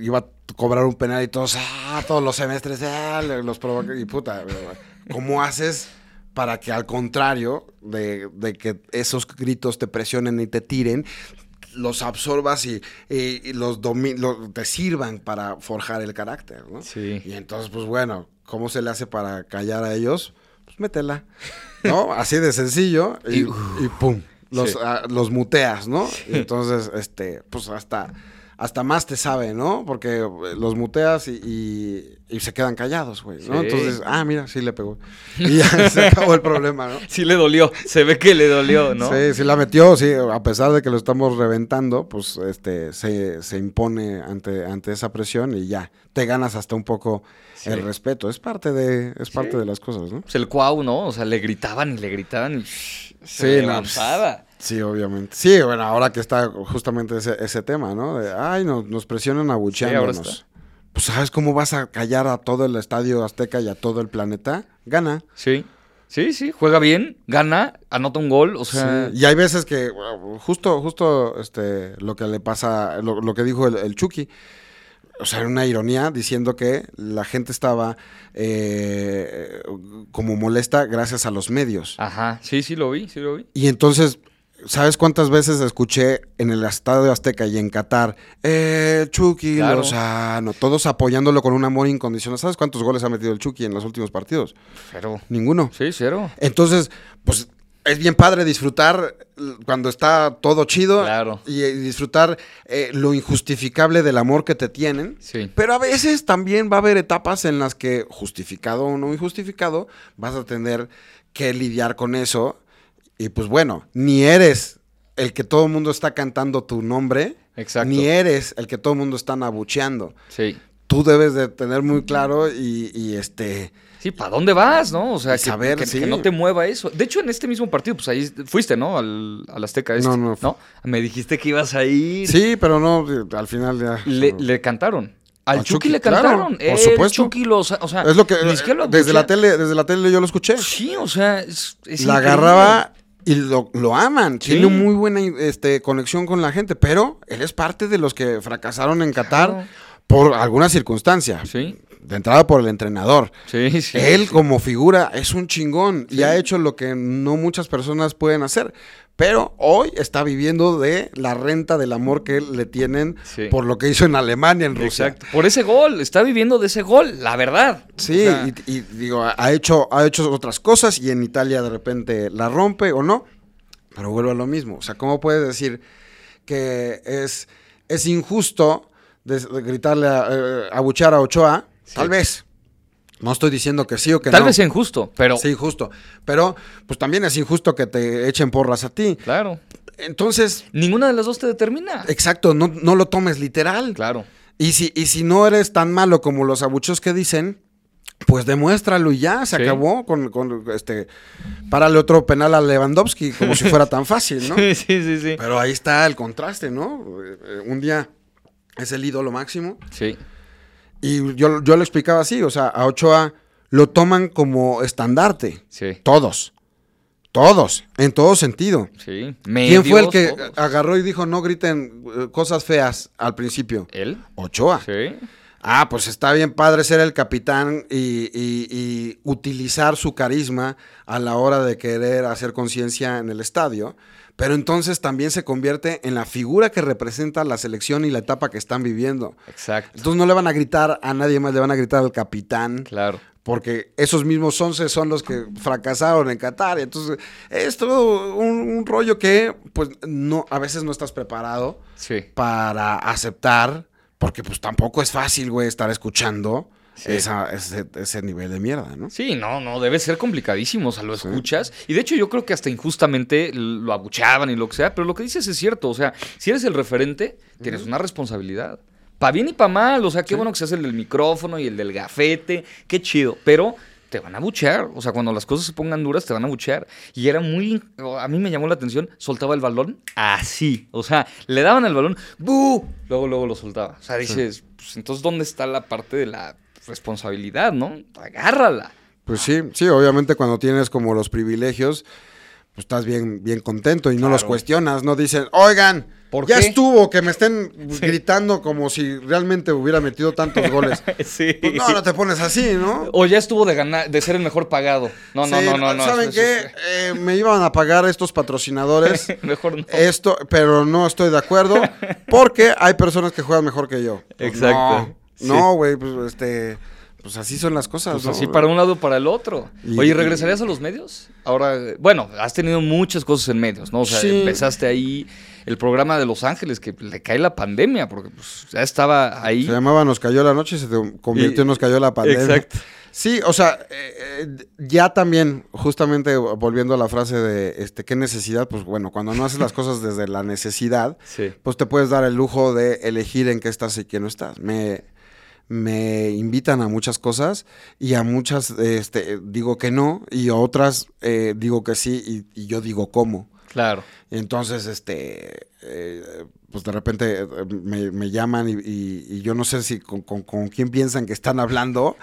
iba a cobrar un penal y todos, ah, todos los semestres, ah, los provoca, y puta, ¿cómo haces para que al contrario de, de que esos gritos te presionen y te tiren, los absorbas y, los, te sirvan para forjar el carácter, ¿no? Sí. Y entonces, pues bueno, ¿cómo se le hace para callar a ellos? pues métela. ¿No? Así de sencillo. Y, Y- y pum. Los, Sí. ah, los muteas, ¿no? Y entonces, este, pues hasta, hasta más te sabe, ¿no? Porque eh, los muteas y, y- y se quedan callados, güey, ¿no? Sí. Entonces, ah, mira, sí le pegó. Y ya se acabó el problema, ¿no? Sí le dolió, se ve que le dolió, ¿no? Sí, sí la metió, sí, a pesar de que lo estamos reventando, pues este se, se impone ante, ante esa presión y ya, te ganas hasta un poco Sí. el respeto. Es parte de, es parte de las cosas, ¿no? Pues el cuau, ¿no? O sea, le gritaban y le gritaban y se Sí, no, levantaba. Sí, obviamente. Sí, bueno, ahora que está justamente ese, ese tema, ¿no? De, ay, no, nos presionan abucheándonos. está. pues ¿sabes cómo vas a callar a todo el estadio Azteca y a todo el planeta? Gana. Sí. Sí, sí, juega bien, gana, anota un gol, o sea, Sí, Y hay veces que, justo, justo este, lo que le pasa, lo, lo que dijo el, el Chucky, o sea, era una ironía diciendo que la gente estaba eh, como molesta gracias a los medios. ajá, sí, sí lo vi, sí lo vi. Y entonces, ¿sabes cuántas veces escuché en el Estadio Azteca y en Qatar, eh, Chucky Claro. Lozano, todos apoyándolo con un amor incondicional? ¿Sabes cuántos goles ha metido el Chucky en los últimos partidos? Pero, Ninguno. sí, cero. Entonces, pues es bien padre disfrutar cuando está todo chido Claro. y, disfrutar eh, lo injustificable del amor que te tienen. Sí. Pero a veces también va a haber etapas en las que, justificado o no injustificado, vas a tener que lidiar con eso. Y pues bueno, ni eres el que todo el mundo está cantando tu nombre, Exacto. ni eres el que todo el mundo está abucheando. Sí. Tú debes de tener muy claro y, y, este... Sí, ¿para dónde vas, no? O sea, que, saber, que- sí. que no te mueva eso. De hecho, en este mismo partido, pues ahí fuiste, ¿no? Al, al Azteca este, No, no. ¿no? Me dijiste que ibas a ir. Sí, pero no, al final ya... Le, le cantaron. Al Al Chucky, Chucky, le claro, cantaron. por supuesto. Chucky lo, o sea, Es lo que lo desde la tele, desde la tele yo lo escuché. Sí, o sea, es, es la increíble. agarraba y lo, lo aman. Sí. Tiene muy buena este, conexión con la gente, pero él es parte de los que fracasaron en Qatar Claro. por alguna circunstancia. Sí, De entrada por el entrenador. sí, sí. él como figura es un chingón y ha hecho lo que no muchas personas pueden hacer. Pero hoy está viviendo de la renta del amor que le tienen Sí. por lo que hizo en Alemania, en Rusia. Exacto. Por ese gol, está viviendo de ese gol, la verdad. Sí, O sea, y, y digo, ha- hecho, ha hecho otras cosas y en Italia de repente la rompe o no, pero vuelve a lo mismo. O sea, ¿cómo puedes decir que es, es injusto de- de gritarle, a, eh, abuchear a Ochoa? Tal vez. No estoy diciendo que sí o que tal no. vez sea injusto, pero Sí, justo. Pero, pues también es injusto que te echen porras a ti. claro. Entonces, Ninguna de las dos te determina. exacto, no, no lo tomes literal. Claro. Y si, y si no eres tan malo como los abuchos que dicen, pues demuéstralo y ya, se Sí. acabó con, con, este, párale otro penal a Lewandowski, como si fuera tan fácil, ¿no? Sí, sí, sí, sí. Pero ahí está el contraste, ¿no? Eh, eh, Un día es el ídolo máximo Sí, y yo, yo lo explicaba así, o sea, a Ochoa lo toman como estandarte, sí, todos, todos, en todo sentido. sí. ¿Quién fue el que todos. agarró y dijo no griten eh, cosas feas al principio? ¿Él? Ochoa. Sí. Ah, pues está bien padre ser el capitán y, y- y utilizar su carisma a la hora de querer hacer conciencia en el estadio, pero entonces también se convierte en la figura que representa la selección y la etapa que están viviendo. Exacto. Entonces no le van a gritar a nadie más, le van a gritar al capitán, Claro. porque esos mismos 11 son los que fracasaron en Qatar. Entonces es todo un, un rollo que pues no, a veces no estás preparado Sí. para aceptar, porque pues tampoco es fácil, güey, estar escuchando Sí. esa- ese, ese nivel de mierda, ¿no? Sí, no, no, debe ser complicadísimo, o sea, lo escuchas. Y de hecho yo creo que hasta injustamente lo abuchaban y lo que sea, pero lo que dices es cierto, o sea, si eres el referente, tienes una responsabilidad. Pa' bien y pa' mal, o sea, qué bueno que seas el del micrófono y el del gafete, qué chido, pero te van a buchear, o sea, cuando las cosas se pongan duras te van a buchear. Y era muy, a mí me llamó la atención, soltaba el balón así, o sea, le daban el balón, ¡bu! Luego, luego lo soltaba. O sea, dices, pues entonces, ¿dónde está la parte de la responsabilidad, no? Agárrala. Pues sí, sí, obviamente cuando tienes como los privilegios, pues estás bien, bien contento y no los cuestionas, no dicen, oigan, ¿Por ya qué? estuvo que me estén gritando como si realmente hubiera metido tantos goles. Sí. Pues no, no te pones así, ¿no? O ya estuvo de ganar, de ser el mejor pagado. No, no, Sí, no, no, no. ¿Saben eso- qué? Eh, me iban a pagar estos patrocinadores. Mejor no. Esto, pero no estoy de acuerdo porque hay personas que juegan mejor que yo. Pues Exacto, No, no, güey, pues este, pues así son las cosas. Pues ¿no? así para un lado para el otro. Y- Oye, y- ¿regresarías a los medios? Ahora, bueno, has tenido muchas cosas en medios, ¿no? O sea, Sí. empezaste ahí el programa de Los Ángeles, que le cae la pandemia, porque pues, ya estaba ahí. Se llamaba Nos cayó la noche y se te convirtió Y- en Nos cayó la pandemia. Exacto. Sí, o sea, eh, eh, ya también, justamente volviendo a la frase de este, ¿qué necesidad? Pues bueno, cuando no haces las cosas desde la necesidad, Sí. pues te puedes dar el lujo de elegir en qué estás y qué no estás. Me, me invitan a muchas cosas y a muchas este, digo que no y a otras eh, digo que sí y, y yo digo cómo. Claro. Entonces, este, eh, pues de repente eh, me, me llaman y, yo no sé si con, con- con quién piensan que están hablando,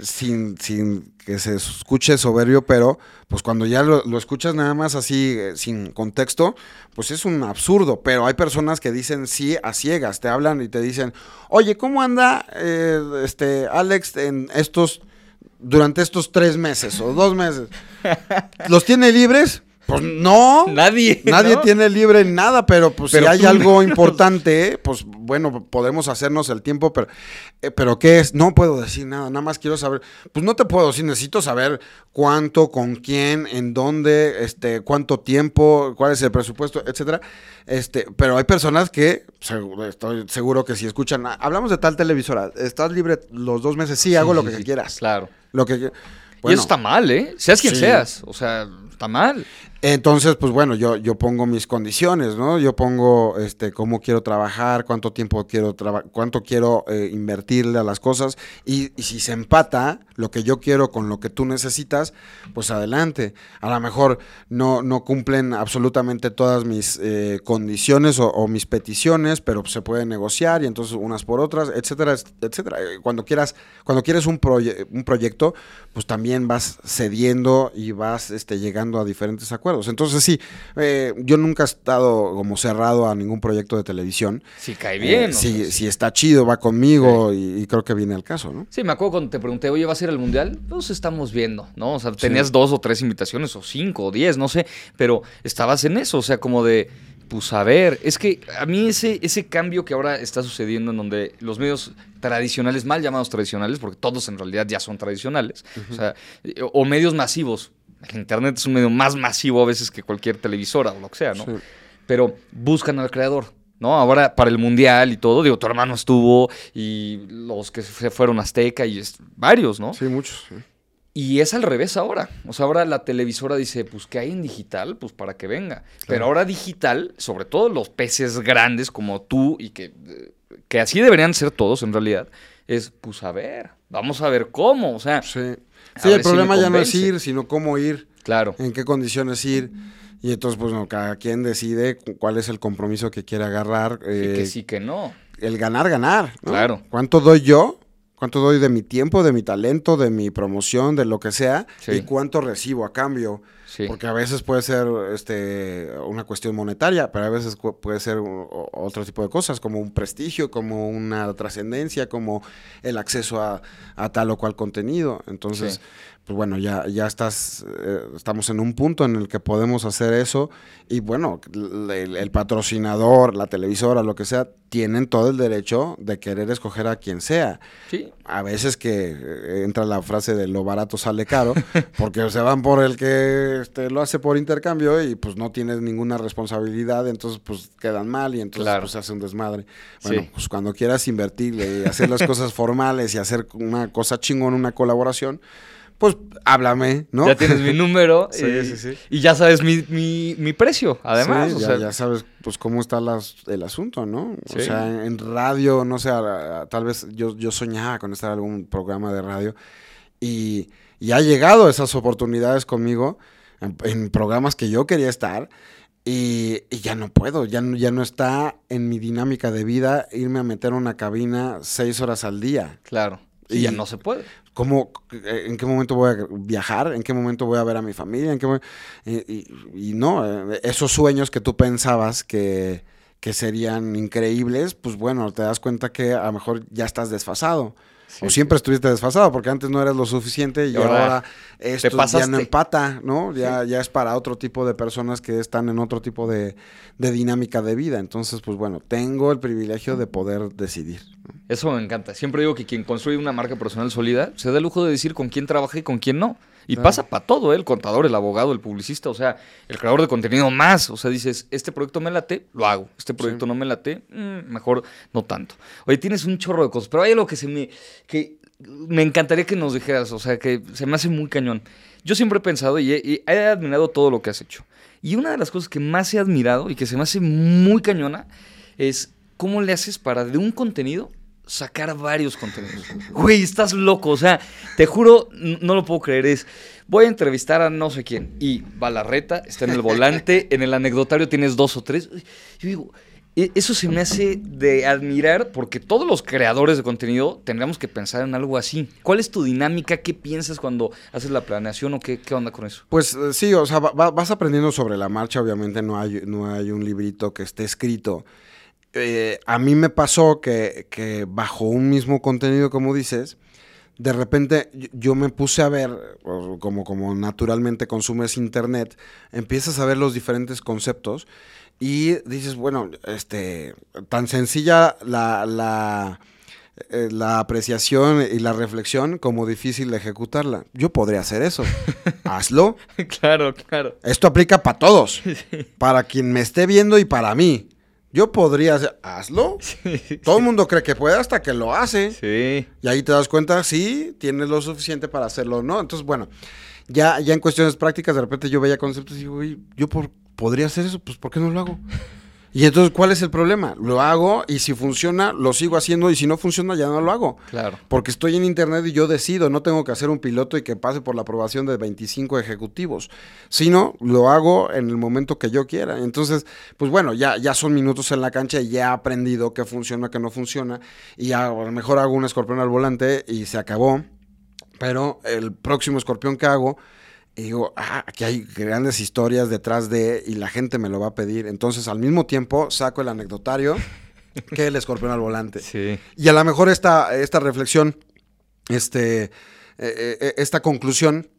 sin, sin que se escuche soberbio, pero pues cuando ya lo, lo escuchas nada más así, eh, sin contexto, pues es un absurdo. Pero hay personas que dicen sí a ciegas, te hablan y te dicen, oye, ¿cómo anda eh, este Alex en estos, durante estos tres meses o dos meses? ¿Los tiene libres? Pues no. Nadie. Nadie ¿no? tiene libre nada, pero pues Pero si hay algo importante, pues bueno, podemos hacernos el tiempo, pero, eh, pero ¿qué es? No puedo decir nada, nada más quiero saber, pues no te puedo decir, necesito saber cuánto, con quién, en dónde, este, cuánto tiempo, cuál es el presupuesto, etcétera. Este, pero hay personas que, seguro- estoy seguro que si escuchan, "Ah, hablamos de tal televisora, ¿estás libre los dos meses? Sí, hago lo que sí, quieras. Claro. Lo que y bueno, eso está mal, ¿eh? Seas quien Sí. seas. O sea, está mal. Entonces, pues bueno, yo, yo pongo mis condiciones, ¿no? Yo pongo este cómo quiero trabajar, cuánto tiempo quiero traba- cuánto quiero eh, invertirle a las cosas y, y si se empata lo que yo quiero con lo que tú necesitas, pues adelante. A lo mejor no, no cumplen absolutamente todas mis eh, condiciones o, o mis peticiones, pero se puede negociar y entonces unas por otras, etcétera, etcétera. Eh, Cuando quieras, cuando quieres un, proye- un proyecto, pues también vas cediendo y vas este, llegando a diferentes acuerdos. Entonces sí, eh, yo nunca he estado como cerrado a ningún proyecto de televisión. Si cae bien. Eh, si, está chido, va conmigo y, y creo que viene al caso, ¿no? Sí, me acuerdo cuando te pregunté, oye, ¿vas a ir al mundial? Pues estamos viendo, ¿no? O sea, tenías dos o tres invitaciones, o cinco, o diez, no sé, pero estabas en eso, o sea, como de, pues a ver, es que a mí ese, ese cambio que ahora está sucediendo en donde los medios tradicionales, mal llamados tradicionales, porque todos en realidad ya son tradicionales, o sea, eh, o medios masivos, el Internet es un medio más masivo a veces que cualquier televisora o lo que sea, ¿no? Sí. pero buscan al creador. ¿No? Ahora para el mundial y todo, digo, tu hermano estuvo y los que se fueron a Azteca y es- varios, ¿no? Sí, muchos. sí. Y es al revés ahora. O sea, ahora la televisora dice, pues, ¿qué hay en digital? Pues para que venga. Pero ahora digital, sobre todo los peces grandes como tú y que, que así deberían ser todos en realidad, es, pues, a ver, vamos a ver cómo. O sea, Sí, Sí, el si problema ya no es ir, sino cómo ir, claro. en qué condiciones ir. Y entonces, pues, no, cada quien decide cu- cuál es el compromiso que quiere agarrar. Sí, eh, que sí, que no. el ganar, ganar. ¿no? Claro. ¿Cuánto doy yo? ¿Cuánto doy de mi tiempo, de mi talento, de mi promoción, de lo que sea? Sí. ¿Y cuánto recibo a cambio? Sí. Porque a veces puede ser este, una cuestión monetaria, pero a veces puede ser otro tipo de cosas, como un prestigio, como una trascendencia, como el acceso a, a tal o cual contenido. Entonces, Sí. pues bueno, ya, ya estás, eh, estamos en un punto en el que podemos hacer eso y bueno, el, el patrocinador, la televisora, lo que sea, tienen todo el derecho de querer escoger a quien sea. Sí. A veces que eh, entra la frase de lo barato sale caro, porque se van por el que este, lo hace por intercambio y pues no tienes ninguna responsabilidad, entonces pues quedan mal y entonces Claro. pues se hace un desmadre. Bueno, Sí. pues cuando quieras invertirle y hacer las cosas formales y hacer una cosa chingón, una colaboración, pues háblame, ¿no? Ya tienes mi número Sí, y, sí, sí. y ya sabes mi, mi, mi precio, además. O ya, sea, ya sabes pues cómo está las- el asunto, ¿no? O sea, en, radio, no sé, tal vez yo, yo soñaba con estar en algún programa de radio y, y ha llegado esas oportunidades conmigo en, en programas que yo quería estar y, y ya no puedo, ya no, ya no está en mi dinámica de vida irme a meter a una cabina seis horas al día. Claro. Y, Y- ya no se puede. ¿Cómo, eh, ¿En qué momento voy a viajar? ¿En qué momento voy a ver a mi familia? ¿En qué y, y no, eh, esos sueños que tú pensabas que, que serían increíbles, pues bueno, te das cuenta que a lo mejor ya estás desfasado. O siempre estuviste desfasado, porque antes no eras lo suficiente y, ahora, esto ya no empata, ¿no? Ya, ya es para otro tipo de personas que están en otro tipo de, dinámica de vida. Entonces, pues bueno, tengo el privilegio de poder decidir. Eso me encanta. Siempre digo que quien construye una marca personal sólida se da el lujo de decir con quién trabaja y con quién no. Y pasa para todo, ¿eh? el contador, el abogado, el publicista, o sea, el creador de contenido más. O sea, dices, este proyecto me late, lo hago. Este proyecto no me late, mm, mejor no tanto. Oye, tienes un chorro de cosas, pero hay algo que se me. que me encantaría que nos dijeras, o sea, que se me hace muy cañón. Yo siempre he pensado y he, he admirado todo lo que has hecho. Y una de las cosas que más he admirado y que se me hace muy cañona es cómo le haces para de un contenido sacar varios contenidos. Güey, estás loco. O sea, te juro, no lo puedo creer. Es, voy a entrevistar a no sé quién. Y va la reta, está en el volante, en el anecdotario tienes dos o tres. Yo digo, e, eso se me hace de admirar porque todos los creadores de contenido tendríamos que pensar en algo así. ¿Cuál es tu dinámica? ¿Qué piensas cuando haces la planeación o qué, qué onda con eso? Pues eh, sí, o sea, vas aprendiendo sobre la marcha. Obviamente no hay, no hay un librito que esté escrito. Eh, a mí me pasó que, bajo un mismo contenido, como dices, de repente yo me puse a ver, como, como naturalmente consumes internet, empiezas a ver los diferentes conceptos y dices, bueno, este, tan sencilla la, la, eh, la apreciación y la reflexión como difícil de ejecutarla. Yo podría hacer eso. Hazlo. claro, claro. Esto aplica para todos. Para quien me esté viendo y para mí. Yo podría hacer, hazlo. Todo el mundo cree que puede hasta que lo hace. Sí. Y ahí te das cuenta, sí, tienes lo suficiente para hacerlo, ¿no? Entonces, bueno, ya, ya en cuestiones prácticas, de repente yo veía conceptos y digo, yo podría hacer eso, pues ¿por qué no lo hago? Y entonces, ¿cuál es el problema? Lo hago y si funciona, lo sigo haciendo y si no funciona, ya no lo hago. Claro. Porque estoy en internet y yo decido, no tengo que hacer un piloto y que pase por la aprobación de 25 ejecutivos, sino lo hago en el momento que yo quiera. Entonces, pues bueno, ya, ya son minutos en la cancha y ya he aprendido qué funciona, qué no funciona y a lo mejor hago un escorpión al volante y se acabó. Pero el próximo escorpión que hago y digo, ah, aquí hay grandes historias detrás de, y la gente me lo va a pedir. Entonces, al mismo tiempo, saco el anecdotario que el escorpión al volante. Sí. Y a lo mejor esta, esta reflexión, este, eh, eh, esta conclusión,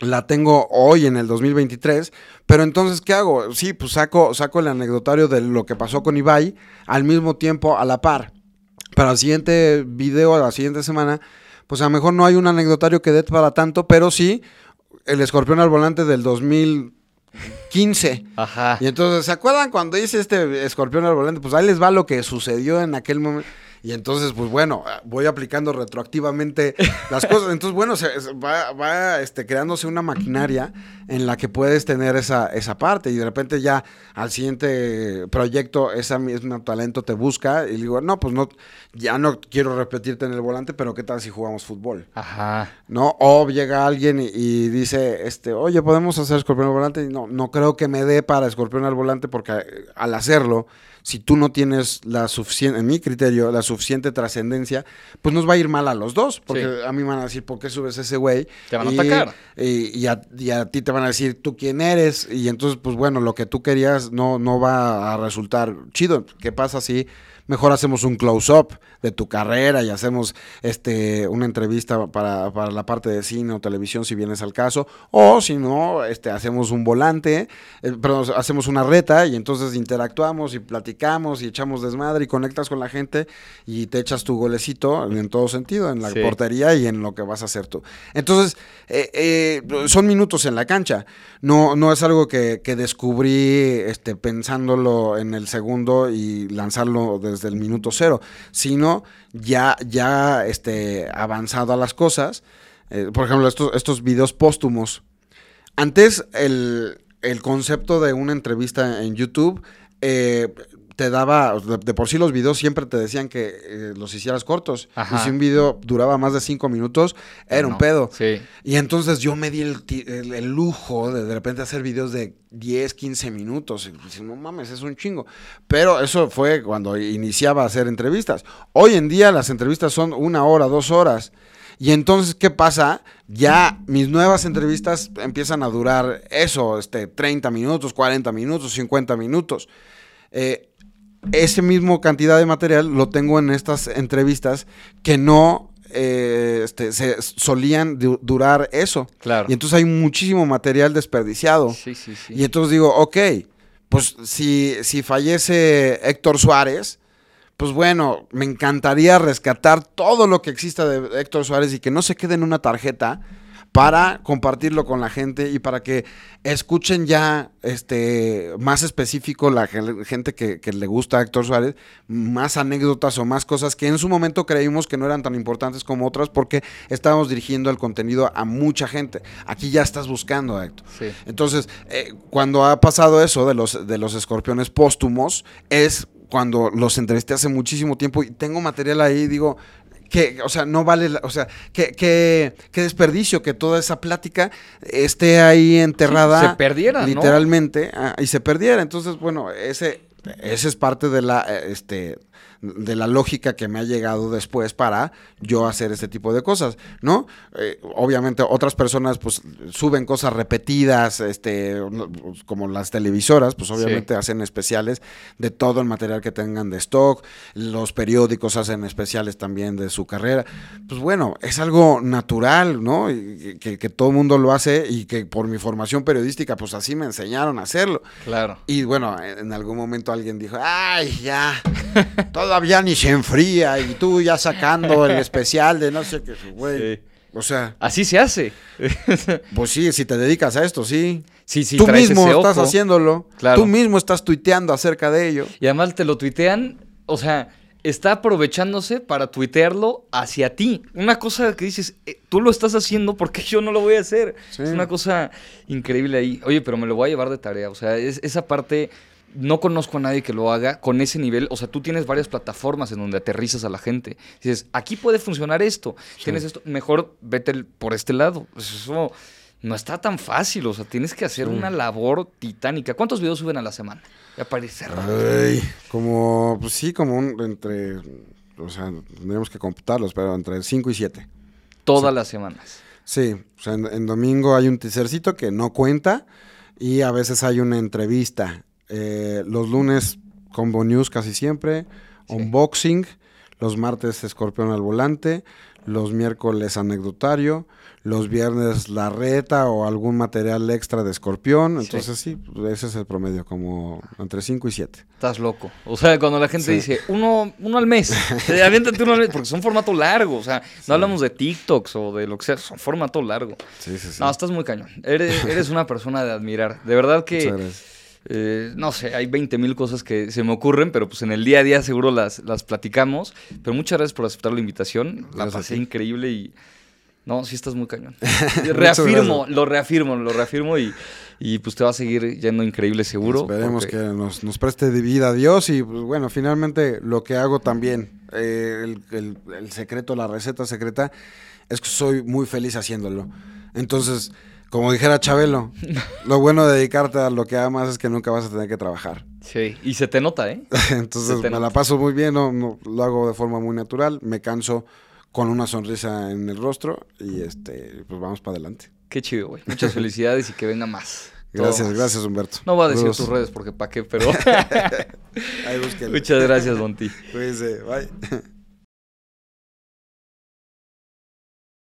la tengo hoy en el 2023, pero entonces, ¿qué hago? Sí, pues saco, saco el anecdotario de lo que pasó con Ibai, al mismo tiempo, a la par. Para el siguiente video, a la siguiente semana, pues a lo mejor no hay un anecdotario que dé para tanto, pero sí el escorpión al volante del 2015. Ajá. Y entonces, ¿se acuerdan cuando hice este escorpión al volante? Pues ahí les va lo que sucedió en aquel momento. Y entonces, pues bueno, voy aplicando retroactivamente las cosas. Entonces, bueno, se, va, va este, creándose una maquinaria en la que puedes tener esa, esa parte. Y de repente ya al siguiente proyecto, ese mismo talento te busca y digo, no, pues no, ya no quiero repetirte en el volante, pero ¿qué tal si jugamos fútbol? Ajá. ¿No? O llega alguien y, dice, este, oye, ¿podemos hacer escorpión al volante? Y no, no creo que me dé para escorpión al volante porque al hacerlo si tú no tienes la suficiente, en mi criterio, la suficiente trascendencia, pues nos va a ir mal a los dos. Porque a mí me van a decir, ¿por qué subes ese güey? Te van a atacar. Y, a, y, a, ti te van a decir, ¿tú quién eres? Y entonces, pues bueno, lo que tú querías no, no va a resultar chido. ¿Qué pasa si mejor hacemos un close-up de tu carrera y hacemos este, una entrevista para, la parte de cine o televisión si vienes al caso, o si no, este, hacemos un volante, eh, perdón, hacemos una reta y entonces interactuamos y platicamos y echamos desmadre y conectas con la gente y te echas tu golecito en todo sentido, en la portería y en lo que vas a hacer tú. Entonces, eh, eh, son minutos en la cancha, no, no es algo que, que descubrí este, pensándolo en el segundo y lanzarlo desde el minuto cero, sino ya, ya este, avanzado a las cosas. Eh, por ejemplo, estos, estos videos póstumos. Antes el, el concepto de una entrevista en YouTube eh, te daba, de, por sí los videos siempre te decían que eh, los hicieras cortos. Y si un video duraba más de cinco minutos, era un pedo. Y entonces yo me di el, lujo de de repente hacer videos de 10, 15 minutos. Y no mames, es un chingo. Pero eso fue cuando iniciaba a hacer entrevistas. Hoy en día las entrevistas son una hora, dos horas. Y entonces, ¿qué pasa? Ya mis nuevas entrevistas empiezan a durar eso, este, 30 minutos, 40 minutos, 50 minutos. Eh, ese mismo cantidad de material lo tengo en estas entrevistas que no eh, este, se solían du- durar eso. Claro. Y entonces hay muchísimo material desperdiciado. Sí, sí, sí. Y entonces digo, ok, pues si, si fallece Héctor Suárez, pues bueno, me encantaría rescatar todo lo que exista de Héctor Suárez y que no se quede en una tarjeta para compartirlo con la gente y para que escuchen ya este más específico la gen- gente que, que le gusta a Héctor Suárez, más anécdotas o más cosas que en su momento creímos que no eran tan importantes como otras porque estábamos dirigiendo el contenido a mucha gente. Aquí ya estás buscando a Héctor. Sí. Entonces, eh, cuando ha pasado eso de los, de los escorpiones póstumos, es cuando los entrevisté hace muchísimo tiempo y tengo material ahí, digo, que, o sea, no vale, la- o sea, que, que, qué desperdicio que toda esa plática esté ahí enterrada. Sí, se perdiera, ¿no? Literalmente, ah, y se perdiera. Entonces, bueno, ese, ese es parte de la, eh, este, de la lógica que me ha llegado después para yo hacer este tipo de cosas, ¿no? Eh, obviamente otras personas pues suben cosas repetidas, este, pues, como las televisoras, pues obviamente hacen especiales de todo el material que tengan de stock, los periódicos hacen especiales también de su carrera. Pues bueno, es algo natural, ¿no? Y que, que todo el mundo lo hace y que por mi formación periodística pues así me enseñaron a hacerlo. Claro. Y bueno, en algún momento alguien dijo, ay, ya, todavía ni se enfría y tú ya sacando el especial de no sé qué, güey. Sí. O sea, Así se hace. pues sí, si te dedicas a esto, sí. sí, sí, tú traes mismo ese estás ojo. haciéndolo. Claro. Tú mismo estás tuiteando acerca de ello. Y además te lo tuitean, o sea, está aprovechándose para tuitearlo hacia ti. Una cosa que dices, eh, tú lo estás haciendo porque yo no lo voy a hacer. Sí. Es una cosa increíble ahí. Oye, pero me lo voy a llevar de tarea. O sea, es- esa parte, no conozco a nadie que lo haga con ese nivel. O sea, tú tienes varias plataformas en donde aterrizas a la gente. Dices, aquí puede funcionar esto. Tienes esto, mejor vete por este lado. Pues eso no está tan fácil. O sea, tienes que hacer Sí. una labor titánica. ¿Cuántos videos suben a la semana? Ya cerrando. Ay, como, pues sí, como un, entre, o sea, tendríamos que computarlos, pero entre 5 y 7. Todas las semanas. Sí, o sea, en, en domingo hay un teasercito que no cuenta y a veces hay una entrevista. Eh, los lunes Combo News casi siempre, Sí. unboxing, los martes Escorpión al volante, los miércoles anecdotario, los viernes la reta o algún material extra de Escorpión. Entonces sí, ese es el promedio, como entre 5 y 7. Estás loco. O sea, cuando la gente Sí. dice uno, uno al mes, eh, aviéntate uno al mes, porque son formato largo. O sea, no hablamos de TikToks o de lo que sea, son formato largo. Sí, sí, sí. No, estás muy cañón. Eres, eres una persona de admirar. De verdad que, Muchas gracias. Eh, no sé, hay 20 mil cosas que se me ocurren, pero pues en el día a día seguro las, las platicamos. Pero muchas gracias por aceptar la invitación. La Gracias pasé increíble y... No, sí estás muy cañón. Reafirmo, lo reafirmo, lo reafirmo y, y pues te va a seguir yendo increíble seguro. Esperemos porque- que nos, nos preste de vida a Dios y pues, bueno, finalmente lo que hago también, eh, el, el- el secreto, la receta secreta, es que soy muy feliz haciéndolo. Entonces, como dijera Chabelo, lo bueno de dedicarte a lo que amas es que nunca vas a tener que trabajar. Sí, y se te nota, ¿eh? Entonces me nota. la paso muy bien, no, no- lo hago de forma muy natural, me canso con una sonrisa en el rostro y este pues vamos para adelante. Qué chido, güey. Muchas felicidades y que venga más. Gracias, gracias Humberto. No voy a decir tus redes porque pa' qué, pero Ahí muchas gracias, Monty. Cuídense, bye.